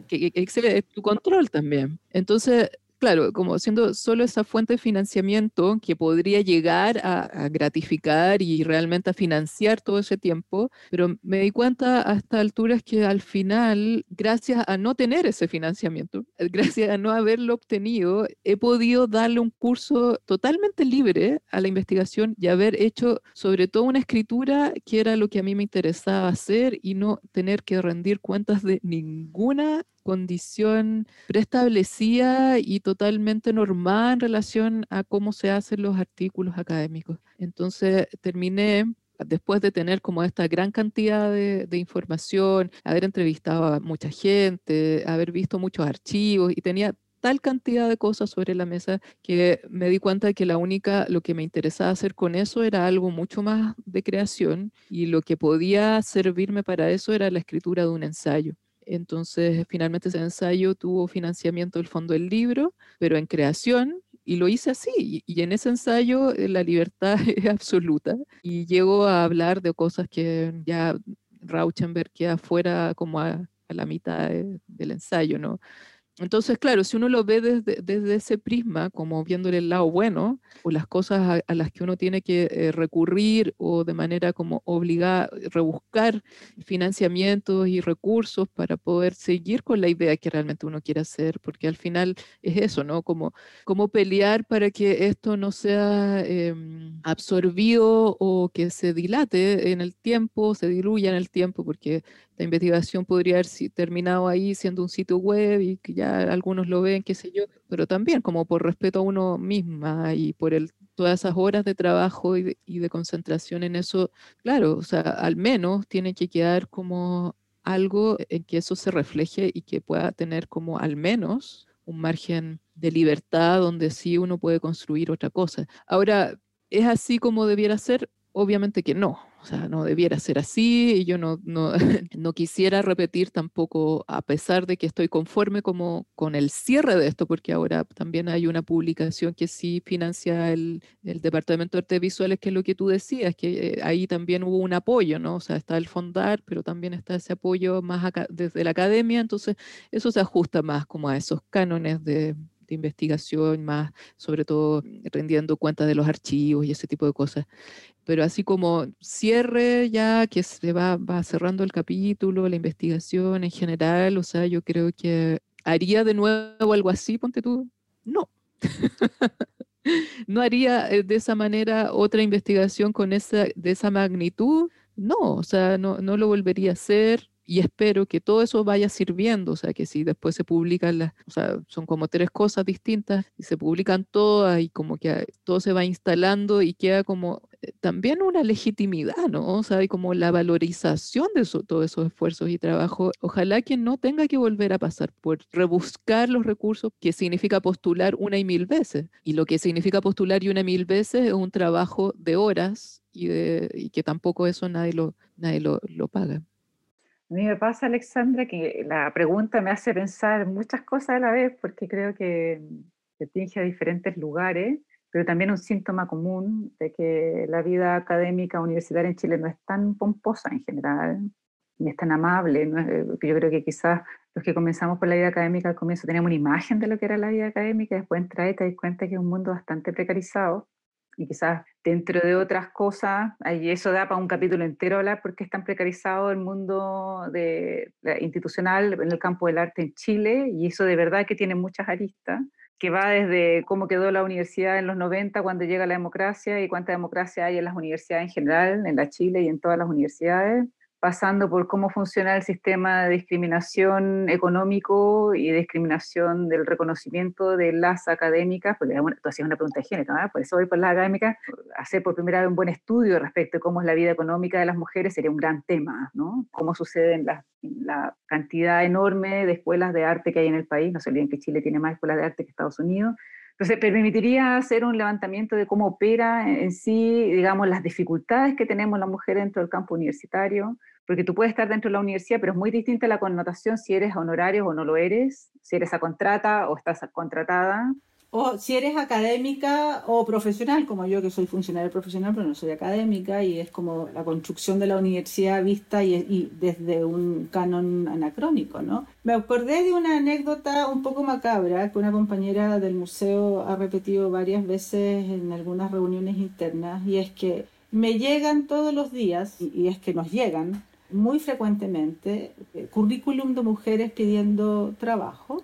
que, que excede tu control también. Entonces, claro, como siendo solo esa fuente de financiamiento que podría llegar a, gratificar y realmente a financiar todo ese tiempo, pero me di cuenta a esta altura es que al final, gracias a no tener ese financiamiento, (laughs) gracias a no haberlo obtenido, he podido darle un curso totalmente libre a la investigación y haber hecho sobre todo una escritura que era lo que a mí me interesaba hacer y no tener que rendir cuentas de ninguna condición preestablecida y totalmente normal en relación a cómo se hacen los artículos académicos. Entonces terminé después de tener como esta gran cantidad de, información, haber entrevistado a mucha gente, haber visto muchos archivos y tenía tal cantidad de cosas sobre la mesa que me di cuenta de que la única, lo que me interesaba hacer con eso era algo mucho más de creación y lo que podía servirme para eso era la escritura de un ensayo. Entonces, finalmente ese ensayo tuvo financiamiento del Fondo del Libro, pero en creación, y lo hice así. Y, en ese ensayo eh, la libertad (laughs) es absoluta. Y llego a hablar de cosas que ya Rauschenberg queda fuera como a, la mitad del ensayo, ¿no? Entonces, claro, si uno lo ve desde, desde, ese prisma, como viéndole el lado bueno, o las cosas a, las que uno tiene que eh, recurrir o de manera como obligada, rebuscar financiamientos y recursos para poder seguir con la idea que realmente uno quiere hacer, porque al final es eso, ¿no? Como, como pelear para que esto no sea em, absorbido o que se dilate en el tiempo, se diluya en el tiempo, porque la investigación podría haber terminado ahí siendo un sitio web y que ya algunos lo ven, qué sé yo, pero también como por respeto a uno misma y por el, todas esas horas de trabajo y de, concentración en eso, claro, o sea, al menos tiene que quedar como algo en que eso se refleje y que pueda tener como al menos un margen de libertad donde sí uno puede construir otra cosa. Ahora, ¿es así como debiera ser? Obviamente que no. O sea, no debiera ser así y yo no, no, (laughs) no, quisiera repetir tampoco, a pesar de que estoy conforme como con el cierre de esto, porque ahora también hay una publicación que sí financia el, el Departamento de Artes Visuales, que es lo que tú decías, que eh, ahí también hubo un apoyo, ¿no? O sea, está el fondar, pero también está ese apoyo más desde la academia, entonces eso se ajusta más como a esos cánones de, de investigación, más sobre todo rendiendo cuenta de los archivos y ese tipo de cosas pero así como cierre ya, que se va, va cerrando el capítulo, la investigación en general, o sea, yo creo que haría de nuevo algo así, ponte tú, no. (laughs) no haría eh, de esa manera otra investigación con esa, de esa magnitud, no, o sea, no, no lo volvería a hacer, y espero que todo eso vaya sirviendo, o sea, que si después se publican las, o sea, son como tres cosas distintas y se publican todas y como que todo se va instalando y queda como eh, también una legitimidad, ¿no? O sea, y como la valorización de todos esos esfuerzos y trabajo. Ojalá que no tenga que volver a pasar por rebuscar los recursos, que significa postular una y mil veces. Y lo que significa postular y una y mil veces es un trabajo de horas y, que tampoco eso nadie lo, nadie lo paga. A mí me pasa, Alexandra, que la pregunta me hace pensar muchas cosas a la vez, porque creo que se tinge a diferentes lugares, pero también un síntoma común de que la vida académica universitaria en Chile no es tan pomposa en general, ni es tan amable. ¿no? Yo creo que quizás los que comenzamos por la vida académica al comienzo teníamos una imagen de lo que era la vida académica, después entras y te das cuenta que es un mundo bastante precarizado y quizás dentro de otras cosas, y eso da para un capítulo entero hablar porque es tan precarizado el mundo de, institucional en el campo del arte en Chile, y eso de verdad que tiene muchas aristas, que va desde cómo quedó la universidad en los 90 cuando llega la democracia y cuánta democracia hay en las universidades en general, en la Chile y en todas las universidades, pasando por cómo funciona el sistema de discriminación económico y discriminación del reconocimiento de las académicas, porque tú hacías una pregunta de género, por eso voy por las académicas, hacer por primera vez un buen estudio respecto a cómo es la vida económica de las mujeres sería un gran tema, ¿no? Cómo sucede en la, la cantidad enorme de escuelas de arte que hay en el país, no se olviden que Chile tiene más escuelas de arte que Estados Unidos, entonces, permitiría hacer un levantamiento de cómo opera en sí, digamos, las dificultades que tenemos las mujeres dentro del campo universitario, porque tú puedes estar dentro de la universidad, pero es muy distinta la connotación si eres honorario o no lo eres, si eres a contrata o estás contratada. O si eres académica o profesional, como yo que soy funcionaria profesional, pero no soy académica, y es como la construcción de la universidad vista y, y, desde un canon anacrónico, ¿no? Me acordé de una anécdota un poco macabra que una compañera del museo ha repetido varias veces en algunas reuniones internas, y es que me llegan todos los días, y es que nos llegan, muy frecuentemente eh, currículum de mujeres pidiendo trabajo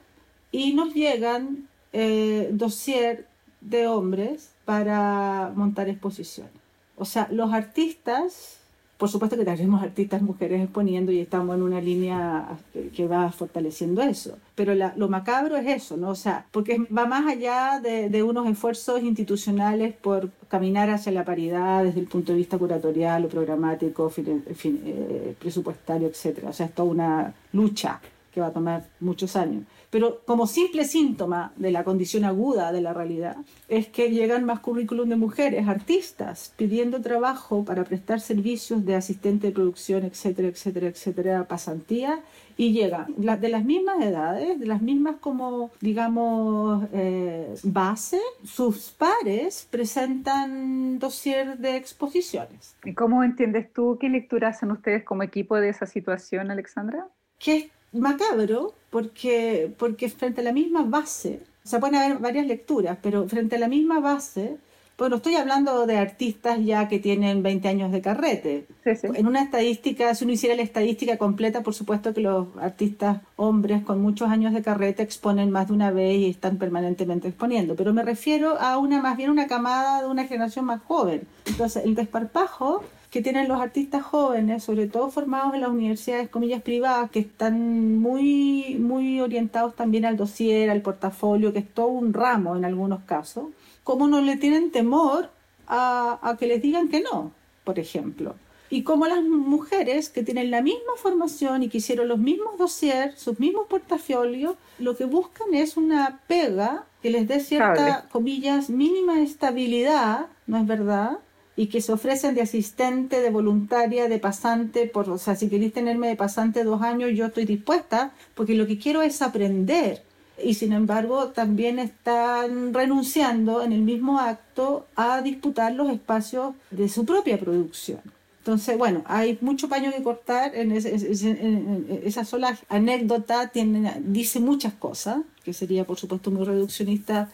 y nos llegan eh, dossier de hombres para montar exposiciones. O sea, los artistas por supuesto que tenemos artistas mujeres exponiendo y estamos en una línea que va fortaleciendo eso. Pero lo macabro es eso, ¿no? O sea, porque va más allá de, unos esfuerzos institucionales por caminar hacia la paridad desde el punto de vista curatorial o programático, eh, presupuestario, etc. O sea, es toda una lucha que va a tomar muchos años. Pero como simple síntoma de la condición aguda de la realidad es que llegan más currículum de mujeres, artistas, pidiendo trabajo para prestar servicios de asistente de producción, etcétera, etcétera, etcétera, pasantía, y llegan de las mismas edades, de las mismas como, digamos, eh, base, sus pares presentan dossier de exposiciones. ¿Y cómo entiendes tú, qué lectura hacen ustedes como equipo de esa situación, Alexandra? Que macabro porque, porque frente a la misma base, o sea, pueden haber varias lecturas, pero frente a la misma base, bueno, estoy hablando de artistas ya que tienen 20 años de carrete. En una estadística, si uno hiciera la estadística completa, por supuesto que los artistas hombres con muchos años de carrete exponen más de una vez y están permanentemente exponiendo. Pero me refiero a una más bien una camada de una generación más joven. Entonces, el desparpajo que tienen los artistas jóvenes, sobre todo formados en las universidades, comillas, privadas, que están muy, muy orientados también al dossier, al portafolio, que es todo un ramo en algunos casos, cómo no le tienen temor a, que les digan que no, por ejemplo. Y como las mujeres que tienen la misma formación y que hicieron los mismos dossiers, sus mismos portafolios, lo que buscan es una pega que les dé cierta, comillas, mínima estabilidad, ¿no es verdad? Y que se ofrecen de asistente, de voluntaria, de pasante, por, o sea, si queréis tenerme de pasante dos años, yo estoy dispuesta, porque lo que quiero es aprender y sin embargo también están renunciando en el mismo acto a disputar los espacios de su propia producción. Entonces, bueno, hay mucho paño que cortar en, esa sola anécdota, tiene, dice muchas cosas, que sería por supuesto muy reduccionista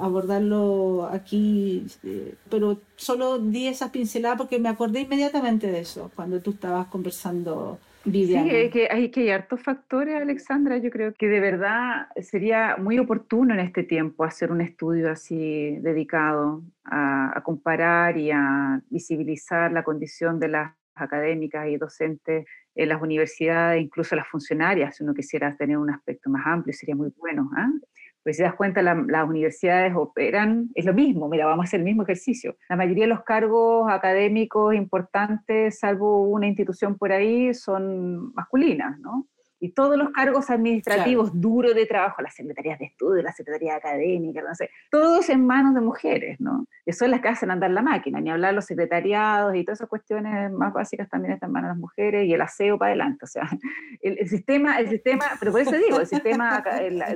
abordarlo aquí, eh, pero solo di esas pinceladas porque me acordé inmediatamente de eso cuando tú estabas conversando Sí, hay que, hay que hay hartos factores, Alexandra. Yo creo que de verdad sería muy oportuno en este tiempo hacer un estudio así dedicado a, comparar y a visibilizar la condición de las académicas y docentes en las universidades, incluso las funcionarias, si uno quisiera tener un aspecto más amplio, sería muy bueno. ¿ah? Pues si das cuenta, las universidades operan, es lo mismo, mira, vamos a hacer el mismo ejercicio. La mayoría de los cargos académicos importantes, salvo una institución por ahí, son masculinas, ¿no? Y todos los cargos administrativos duros de trabajo, las secretarías de estudio, la secretaría académica, no sé, todos en manos de mujeres, ¿no? Que son las que hacen andar la máquina, ni hablar los secretariados y todas esas cuestiones más básicas también están en manos de las mujeres y el aseo para adelante, o sea, (laughs) el, sistema, el sistema, pero por eso digo, el sistema,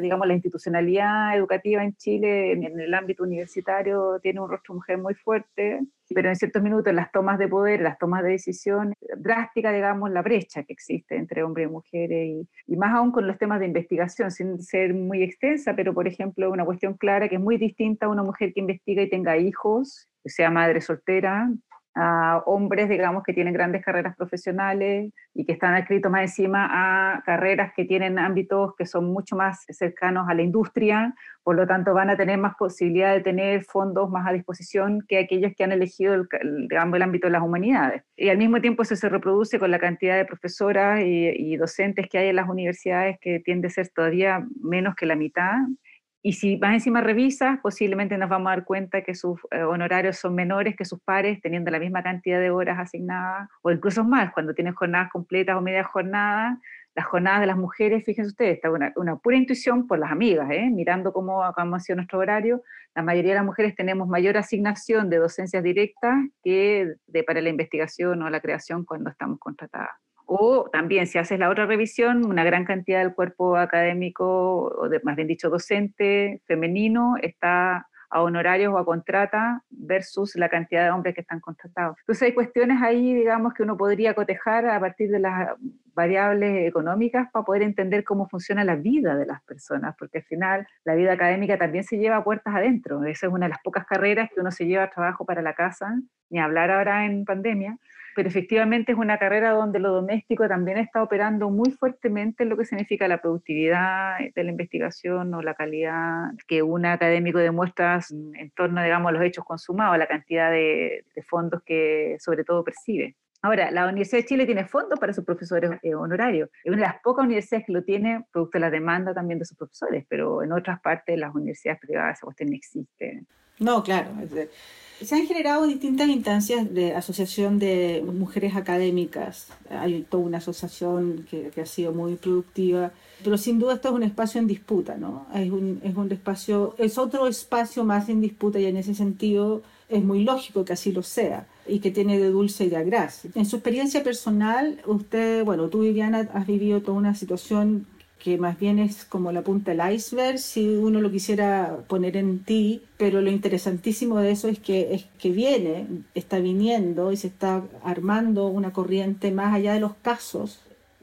digamos, la institucionalidad educativa en Chile, en el ámbito universitario, tiene un rostro mujer muy fuerte, pero en ciertos minutos las tomas de poder, las tomas de decisión, drástica, digamos, la brecha que existe entre hombres y mujeres, y, más aún con los temas de investigación, sin ser muy extensa, pero por ejemplo, una cuestión clara que es muy distinta a una mujer que investiga y tenga hijos, que sea madre soltera, a hombres, digamos, que tienen grandes carreras profesionales y que están adscritos más encima a carreras que tienen ámbitos que son mucho más cercanos a la industria, por lo tanto van a tener más posibilidad de tener fondos más a disposición que aquellos que han elegido el, digamos, el ámbito de las humanidades. Y al mismo tiempo eso se reproduce con la cantidad de profesoras y, y docentes que hay en las universidades, que tiende a ser todavía menos que la mitad, y si más encima revisas, posiblemente nos vamos a dar cuenta que sus eh, honorarios son menores que sus pares, teniendo la misma cantidad de horas asignadas, o incluso más, cuando tienen jornadas completas o media jornada, las jornadas de las mujeres, fíjense ustedes, está una, una pura intuición por las amigas, ¿eh? mirando cómo, cómo ha sido nuestro horario, la mayoría de las mujeres tenemos mayor asignación de docencias directas que de para la investigación o la creación cuando estamos contratadas. O también, si haces la otra revisión, una gran cantidad del cuerpo académico, o más bien dicho docente femenino, está a honorarios o a contrata versus la cantidad de hombres que están contratados. Entonces hay cuestiones ahí, digamos, que uno podría cotejar a partir de las variables económicas para poder entender cómo funciona la vida de las personas, porque al final la vida académica también se lleva a puertas adentro. Esa es una de las pocas carreras que uno se lleva trabajo para la casa, ni hablar ahora en pandemia pero efectivamente es una carrera donde lo doméstico también está operando muy fuertemente en lo que significa la productividad de la investigación o la calidad que un académico demuestra en torno, digamos, a los hechos consumados, la cantidad de, fondos que sobre todo percibe. Ahora, la Universidad de Chile tiene fondos para sus profesores eh, honorarios. Es una de las pocas universidades que lo tiene, producto de la demanda también de sus profesores, pero en otras partes, las universidades privadas, esa cuestión no existe. No, claro. Se han generado distintas instancias de asociación de mujeres académicas. Hay toda una asociación que, ha sido muy productiva, pero sin duda esto es un espacio en disputa, ¿no? Es un, es un espacio, es otro espacio más en disputa y en ese sentido es muy lógico que así lo sea y que tiene de dulce y de agraz. En su experiencia personal, usted, bueno, tú Viviana has vivido toda una situación que más bien es como la punta del iceberg si uno lo quisiera poner en ti, pero lo interesantísimo de eso es que, es que viene, está viniendo y se está armando una corriente más allá de los casos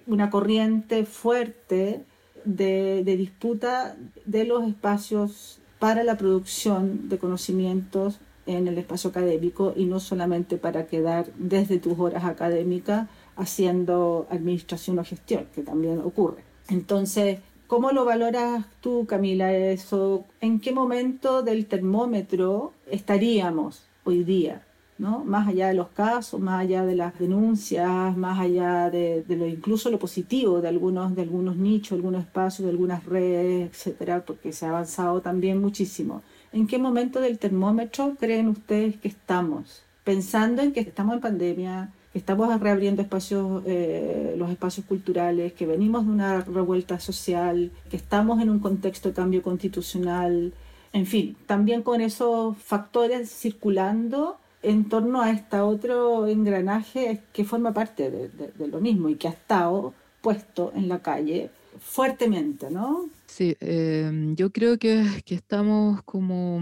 una corriente fuerte de, de disputa de los espacios para la producción de conocimientos en el espacio académico y no solamente para quedar desde tus horas académicas haciendo administración o gestión, que también ocurre. Entonces, ¿cómo lo valoras tú, Camila, eso? ¿En qué momento del termómetro estaríamos hoy día? ¿no? Más allá de los casos, más allá de las denuncias, más allá de, lo incluso lo positivo de algunos, de algunos nichos, algunos espacios, de algunas redes, etcétera, porque se ha avanzado también muchísimo. ¿En qué momento del termómetro creen ustedes que estamos? Pensando en que estamos en pandemia, estamos reabriendo espacios, eh, los espacios culturales, que venimos de una revuelta social, que estamos en un contexto de cambio constitucional, en fin, también con esos factores circulando en torno a este otro engranaje que forma parte de, lo mismo y que ha estado puesto en la calle fuertemente, ¿no? Sí, em, yo creo que, que estamos como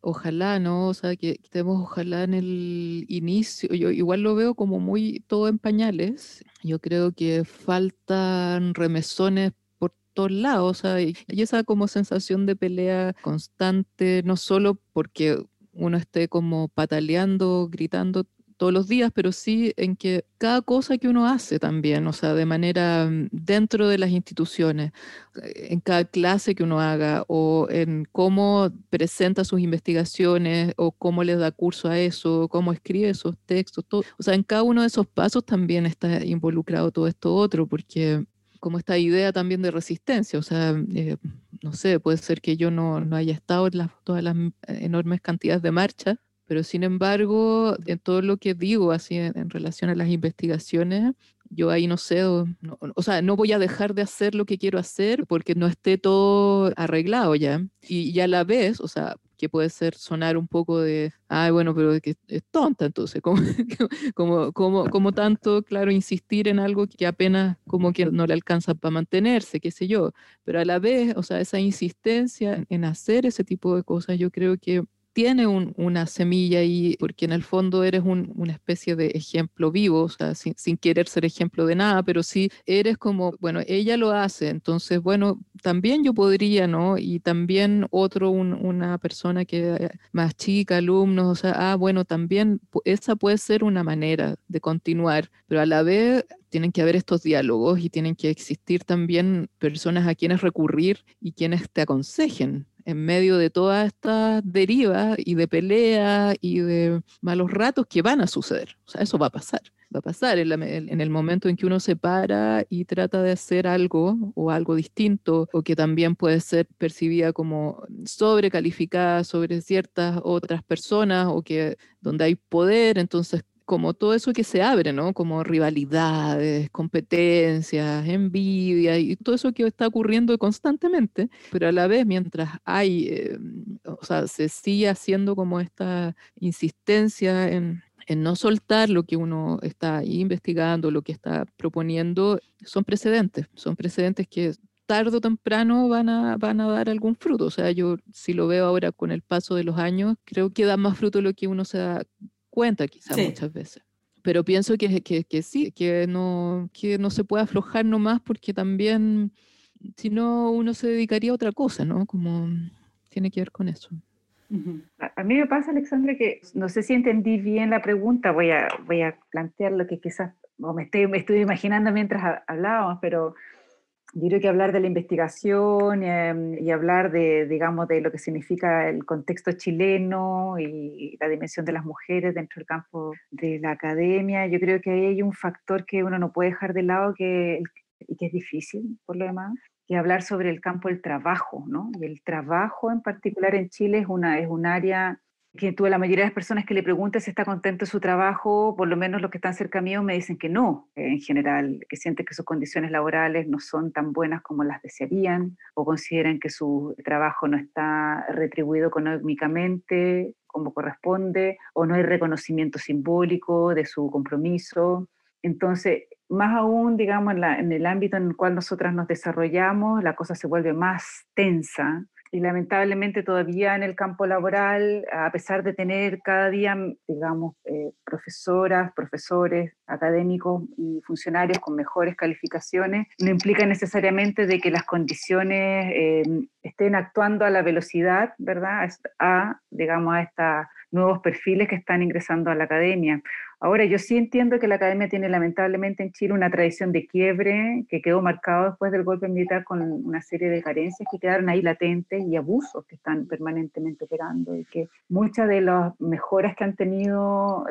Ojalá, ¿no? O sea, que estemos ojalá en el inicio. Yo igual lo veo como muy todo en pañales. Yo creo que faltan remesones por todos lados. O sea, y, esa como sensación de pelea constante, no solo porque uno esté como pataleando, gritando todos los días, pero sí en que cada cosa que uno hace también, o sea, de manera mm, dentro de las instituciones, eh, en cada clase que uno haga o en cómo presenta sus investigaciones o cómo le da curso a eso, cómo escribe esos textos, todo. o sea, en cada uno de esos pasos también está involucrado todo esto otro, porque como esta idea también de resistencia, o sea, eh, no sé, puede ser que yo no, no haya estado en las, todas las mm, enormes cantidades de marchas, pero sin embargo, en todo lo que digo así en, relación a las investigaciones, yo ahí no sé, o, sea, no voy a dejar de hacer lo que quiero hacer porque no esté todo arreglado ya. Y, ya a la vez, o sea, que puede ser sonar un poco de, ay, bueno, pero que es tonta entonces, como, (laughs) como, como, como tanto, claro, insistir en algo que apenas como que no le alcanza para mantenerse, qué sé yo, pero a la vez, o sea, esa insistencia en hacer ese tipo de cosas, yo creo que tiene una semilla ahí, porque en el fondo eres una especie de ejemplo vivo, o sea, sin, querer ser ejemplo de nada, pero sí eres como, bueno, ella lo hace, entonces, bueno, también yo podría, ¿no? Y también otro, una persona que eh, más chica, alumnos, o sea, ah, bueno, también esa puede ser una manera de continuar, pero a la vez tienen que haber estos diálogos y tienen que existir también personas a quienes recurrir y quienes te aconsejen en medio de todas estas derivas y de peleas y de malos ratos que van a suceder. O sea, eso va a pasar. Va a pasar en, el momento en que uno se para y trata de hacer algo o algo distinto o que también puede ser percibida como sobrecalificada sobre ciertas otras personas o que donde hay poder, entonces como todo eso que se abre, ¿no? Como rivalidades, competencias, envidia y todo eso que está ocurriendo constantemente, pero a la vez mientras hay, eh, o sea, se sigue haciendo como esta insistencia en, no soltar lo que uno está investigando, lo que está proponiendo, son precedentes, son precedentes que tarde o temprano van a, van a dar algún fruto. O sea, yo si lo veo ahora con el paso de los años, creo que da más fruto lo que uno se da cuenta quizás muchas veces. Pero pienso que, que, que, sí, que no, que no se puede aflojar nomás porque también, si no, uno se dedicaría a otra cosa, ¿no? Como tiene que ver con eso. a, mí me pasa, Alexandra, que no sé si entendí bien la pregunta, voy a, voy a plantear lo que quizás, o me estoy, me estoy imaginando mientras hablábamos, pero yo creo que hablar de la investigación em, y hablar de, digamos, de lo que significa el contexto chileno y la dimensión de las mujeres dentro del campo de la academia, yo creo que ahí hay un factor que uno no puede dejar de lado que, y que es difícil por lo demás, que hablar sobre el campo del trabajo, ¿no? Y el trabajo en particular en Chile es, una, es un área que tú, la mayoría de las personas que le preguntas si está contento de su trabajo, por lo menos los que están cerca mío, me dicen que no, en general, que sienten que sus condiciones laborales no son tan buenas como las desearían, o consideran que su trabajo no está retribuido económicamente como corresponde, o no hay reconocimiento simbólico de su compromiso. Entonces, más aún, digamos, en el ámbito en el cual nosotras nos desarrollamos, la cosa se vuelve más tensa y lamentablemente todavía en el campo laboral, a pesar de tener cada día, digamos, eh, profesoras, profesores, académicos y funcionarios con mejores calificaciones, no implica necesariamente de que las condiciones eh, estén actuando a la velocidad, ¿verdad? A, digamos, a estos nuevos perfiles que están ingresando a la academia. Ahora, yo sí entiendo que la academia tiene lamentablemente en Chile una tradición de quiebre que quedó marcado después del golpe militar con una serie de carencias que quedaron ahí latentes y abusos que están permanentemente operando y que muchas de las mejoras que han tenido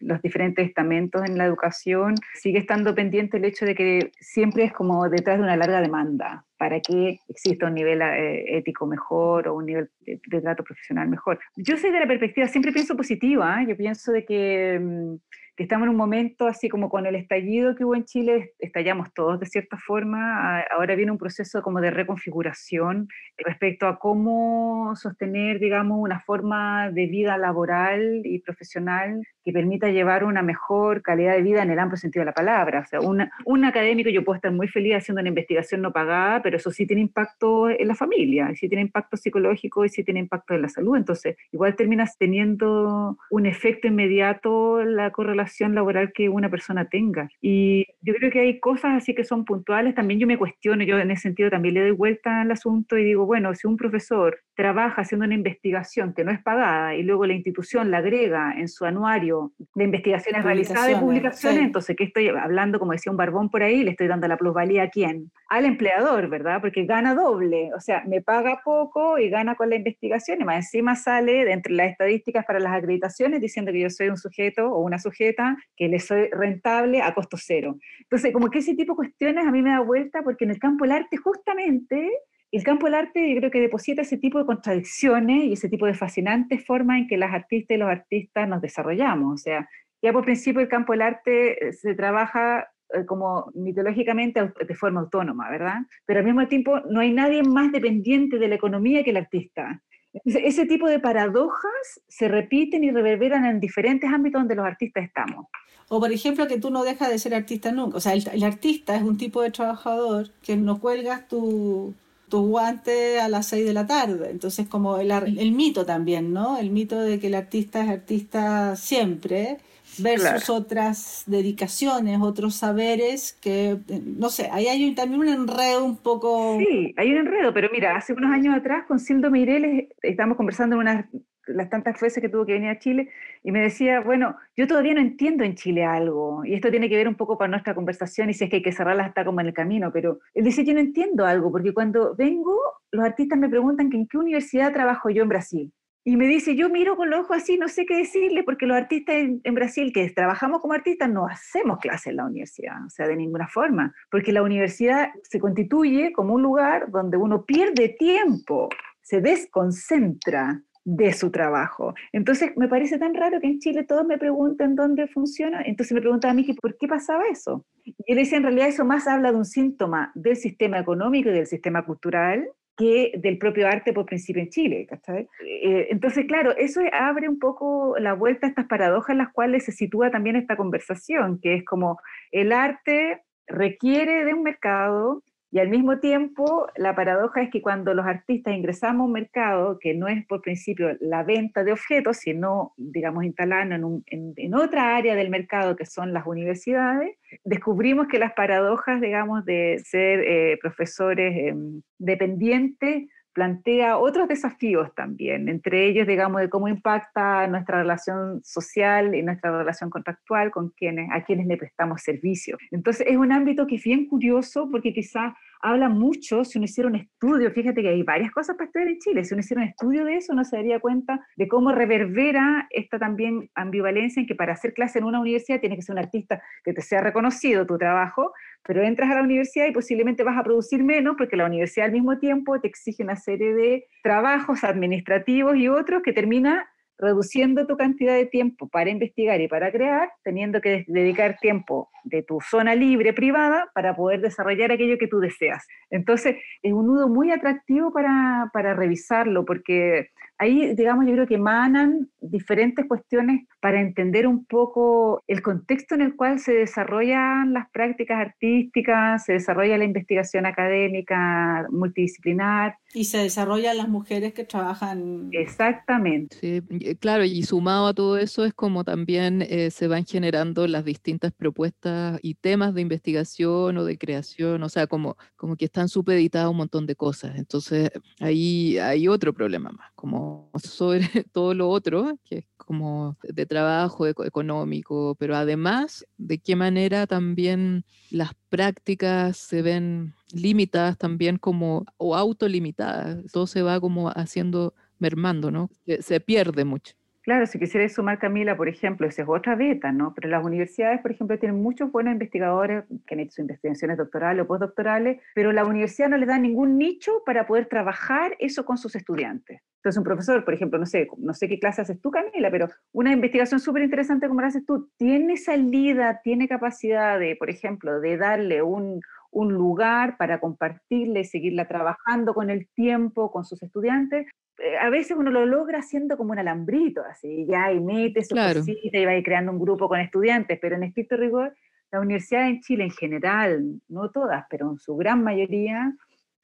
los diferentes estamentos en la educación sigue estando pendiente el hecho de que siempre es como detrás de una larga demanda para que exista un nivel eh, ético mejor o un nivel de, trato profesional mejor. Yo soy de la perspectiva, siempre pienso positiva, ¿eh? yo pienso de que, mm, que, estamos en un momento así como con el estallido que hubo en Chile, estallamos todos de cierta forma, ahora viene un proceso como de reconfiguración respecto a cómo sostener, digamos, una forma de vida laboral y profesional que permita llevar una mejor calidad de vida en el amplio sentido de la palabra. O sea, un académico, yo puedo estar muy feliz haciendo una investigación no pagada, pero eso sí tiene impacto en la familia, sí tiene impacto psicológico y sí tiene impacto en la salud. Entonces, igual terminas teniendo un efecto inmediato la correlación laboral que una persona tenga. Y yo creo que hay cosas así que son puntuales. También yo me cuestiono, yo en ese sentido también le doy vuelta al asunto y digo, bueno, si un profesor trabaja haciendo una investigación que no es pagada y luego la institución la agrega en su anuario, de investigaciones realizadas, de publicaciones, entonces, ¿qué estoy hablando? Como decía un barbón por ahí, le estoy dando la plusvalía a quién? Al empleador, ¿verdad? Porque gana doble, o sea, me paga poco y gana con la investigación, y más encima sale de entre las estadísticas para las acreditaciones diciendo que yo soy un sujeto o una sujeta que le soy rentable a costo cero. Entonces, como que ese tipo de cuestiones a mí me da vuelta porque en el campo del arte justamente el campo del arte yo creo que deposita ese tipo de contradicciones y ese tipo de fascinantes formas en que las artistas y los artistas nos desarrollamos. O sea, ya por principio el campo del arte eh, se trabaja eh, como mitológicamente de forma autónoma, ¿verdad? Pero al mismo tiempo no hay nadie más dependiente de la economía que el artista. ese tipo de paradojas se repiten y reverberan en diferentes ámbitos donde los artistas estamos. O por ejemplo que tú no dejas de ser artista nunca. O sea, el, artista es un tipo de trabajador que no cuelgas tu, tu guante a las 6 de la tarde. Entonces, como el, el, mito también, ¿no? El mito de que el artista es artista siempre versus otras dedicaciones, otros saberes que, no sé, ahí hay también un enredo un poco... Sí, hay un enredo, pero mira, hace unos años atrás con Sildo Mireles estamos conversando en una las tantas veces que tuvo que venir a Chile, y me decía, bueno, yo todavía no entiendo en Chile algo, y esto tiene que ver un poco para nuestra conversación, y si es que hay que cerrarla está como en el camino, pero él dice, yo no entiendo algo, porque cuando vengo, los artistas me preguntan que en qué universidad trabajo yo en Brasil. Y me dice, yo miro con los ojos así, no sé qué decirle, porque los artistas en, en, Brasil que trabajamos como artistas no hacemos clases en la universidad, o sea, de ninguna forma, porque la universidad se constituye como un lugar donde uno pierde tiempo, se desconcentra, de su trabajo. Entonces, me parece tan raro que en Chile todos me pregunten dónde funciona. Entonces me preguntan a mí que por qué pasaba eso. Y yo le decía, en realidad eso más habla de un síntoma del sistema económico y del sistema cultural que del propio arte por principio en Chile. Eh, entonces, claro, eso abre un poco la vuelta a estas paradojas en las cuales se sitúa también esta conversación, que es como el arte requiere de un mercado, y al mismo tiempo, la paradoja es que cuando los artistas ingresamos a un mercado, que no es por principio la venta de objetos, sino, digamos, instalarnos en, otra área del mercado que son las universidades, descubrimos que las paradojas, digamos, de ser eh, profesores em, dependientes plantea otros desafíos también, entre ellos, digamos, de cómo impacta nuestra relación social y nuestra relación contractual con quienes, a quienes le prestamos servicio. Entonces, es un ámbito que es bien curioso porque quizás habla mucho, si uno hiciera un estudio, fíjate que hay varias cosas para estudiar en Chile, si uno hiciera un estudio de eso, uno se daría cuenta de cómo reverbera esta también ambivalencia en que para hacer clase en una universidad tiene que ser un artista que te sea reconocido tu trabajo, pero entras a la universidad y posiblemente vas a producir menos porque la universidad al mismo tiempo te exige una serie de trabajos administrativos y otros que termina reduciendo tu cantidad de tiempo para investigar y para crear, teniendo que dedicar tiempo de tu zona libre privada para poder desarrollar aquello que tú deseas. Entonces, es un nudo muy atractivo para, para revisarlo, porque ahí, digamos, yo creo que emanan diferentes cuestiones para entender un poco el contexto en el cual se desarrollan las prácticas artísticas, se desarrolla la investigación académica multidisciplinar. Y se desarrollan las mujeres que trabajan. Exactamente. Sí, claro, y sumado a todo eso es como también eh, se van generando las distintas propuestas y temas de investigación o de creación, o sea, como, como que están supeditadas un montón de cosas. Entonces, ahí hay otro problema más, como sobre (laughs) todo lo otro, que es como de trabajo económico, pero además de qué manera también las prácticas se ven limitadas también como o autolimitadas, todo se va como haciendo mermando, ¿no? Se pierde mucho. Claro, si quisiera sumar, Camila, por ejemplo, esa es otra beta, ¿no? Pero las universidades, por ejemplo, tienen muchos buenos investigadores que han hecho investigaciones doctorales o postdoctorales, pero la universidad no les da ningún nicho para poder trabajar eso con sus estudiantes. Entonces, un profesor, por ejemplo, no sé, no sé qué clase haces tú, Camila, pero una investigación súper interesante como la haces tú, tiene salida, tiene capacidad de, por ejemplo, de darle un, un lugar para compartirla y seguirla trabajando con el tiempo, con sus estudiantes, eh, a veces uno lo logra haciendo como un alambrito, así, ya, y mete su cosita y va creando un grupo con estudiantes, pero en estricto rigor, la universidad en Chile en general, no todas, pero en su gran mayoría,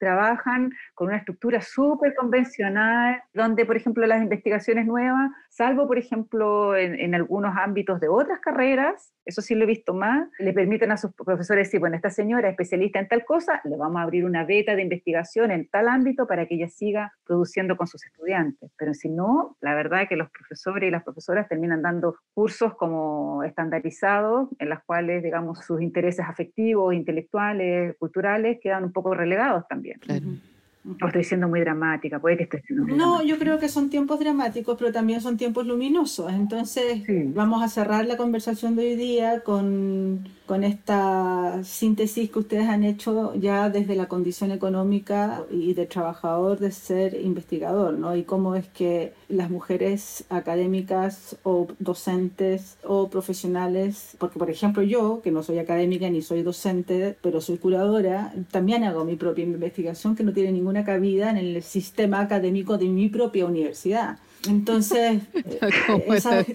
trabajan con una estructura súper convencional, donde, por ejemplo, las investigaciones nuevas, salvo, por ejemplo, en, algunos ámbitos de otras carreras, eso sí lo he visto más, le permiten a sus profesores decir, bueno, esta señora es especialista en tal cosa, le vamos a abrir una beta de investigación en tal ámbito para que ella siga produciendo con sus estudiantes. Pero si no, la verdad es que los profesores y las profesoras terminan dando cursos como estandarizados, en los cuales, digamos, sus intereses afectivos, intelectuales, culturales, quedan un poco relegados también. Claro. O estoy siendo muy dramática, puede que esté siendo muy No, yo creo que son tiempos dramáticos, pero también son tiempos luminosos. Entonces, vamos a cerrar la conversación de hoy día con con esta síntesis que ustedes han hecho ya desde la condición económica y de trabajador de ser investigador, ¿no? Y cómo es que las mujeres académicas o docentes o profesionales, porque por ejemplo yo, que no soy académica ni soy docente, pero soy curadora, también hago mi propia investigación que no tiene ninguna cabida en el sistema académico de mi propia universidad. Entonces, esas,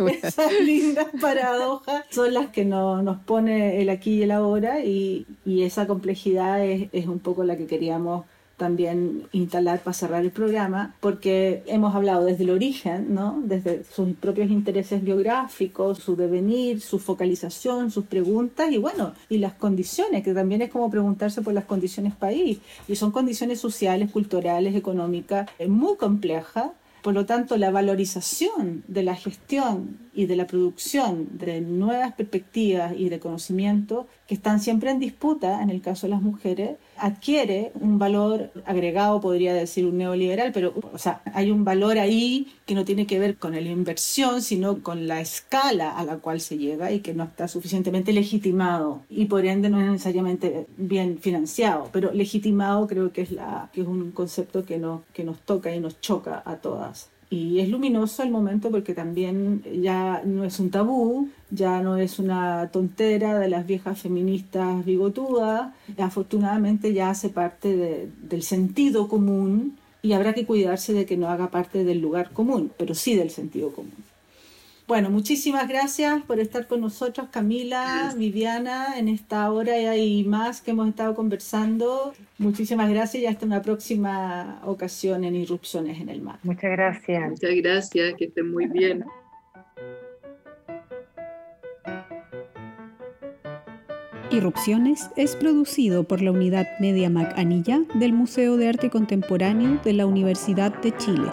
lindas paradojas son las que nos pone el aquí y el ahora y, esa complejidad es, es, un poco la que queríamos también instalar para cerrar el programa, porque hemos hablado desde el origen, ¿no? desde sus propios intereses biográficos, su devenir, su focalización, sus preguntas y bueno, y las condiciones, que también es como preguntarse por las condiciones país, y son condiciones sociales, culturales, económicas, muy complejas por lo tanto, la valorización de la gestión y de la producción de nuevas perspectivas y de conocimiento que están siempre en disputa, en el caso de las mujeres, adquiere un valor agregado, podría decir un neoliberal, pero o sea, hay un valor ahí que no tiene que ver con la inversión, sino con la escala a la cual se llega y que no está suficientemente legitimado y por ende no es necesariamente bien financiado, pero legitimado creo que es, la, que es un concepto que, no, que nos toca y nos choca a todas. Y es luminoso el momento porque también ya no es un tabú, ya no es una tontera de las viejas feministas bigotudas, afortunadamente ya hace parte del sentido común y habrá que cuidarse de que no haga parte del lugar común, pero sí del sentido común. Bueno, muchísimas gracias por estar con nosotros, Camila, Viviana, en esta hora y más que hemos estado conversando. Muchísimas gracias y hasta una próxima ocasión en Irrupciones en el Mar. Muchas gracias. Muchas gracias, que estén muy bien. Irrupciones es producido por la unidad Media Mac Anilla del Museo de Arte Contemporáneo de la Universidad de Chile.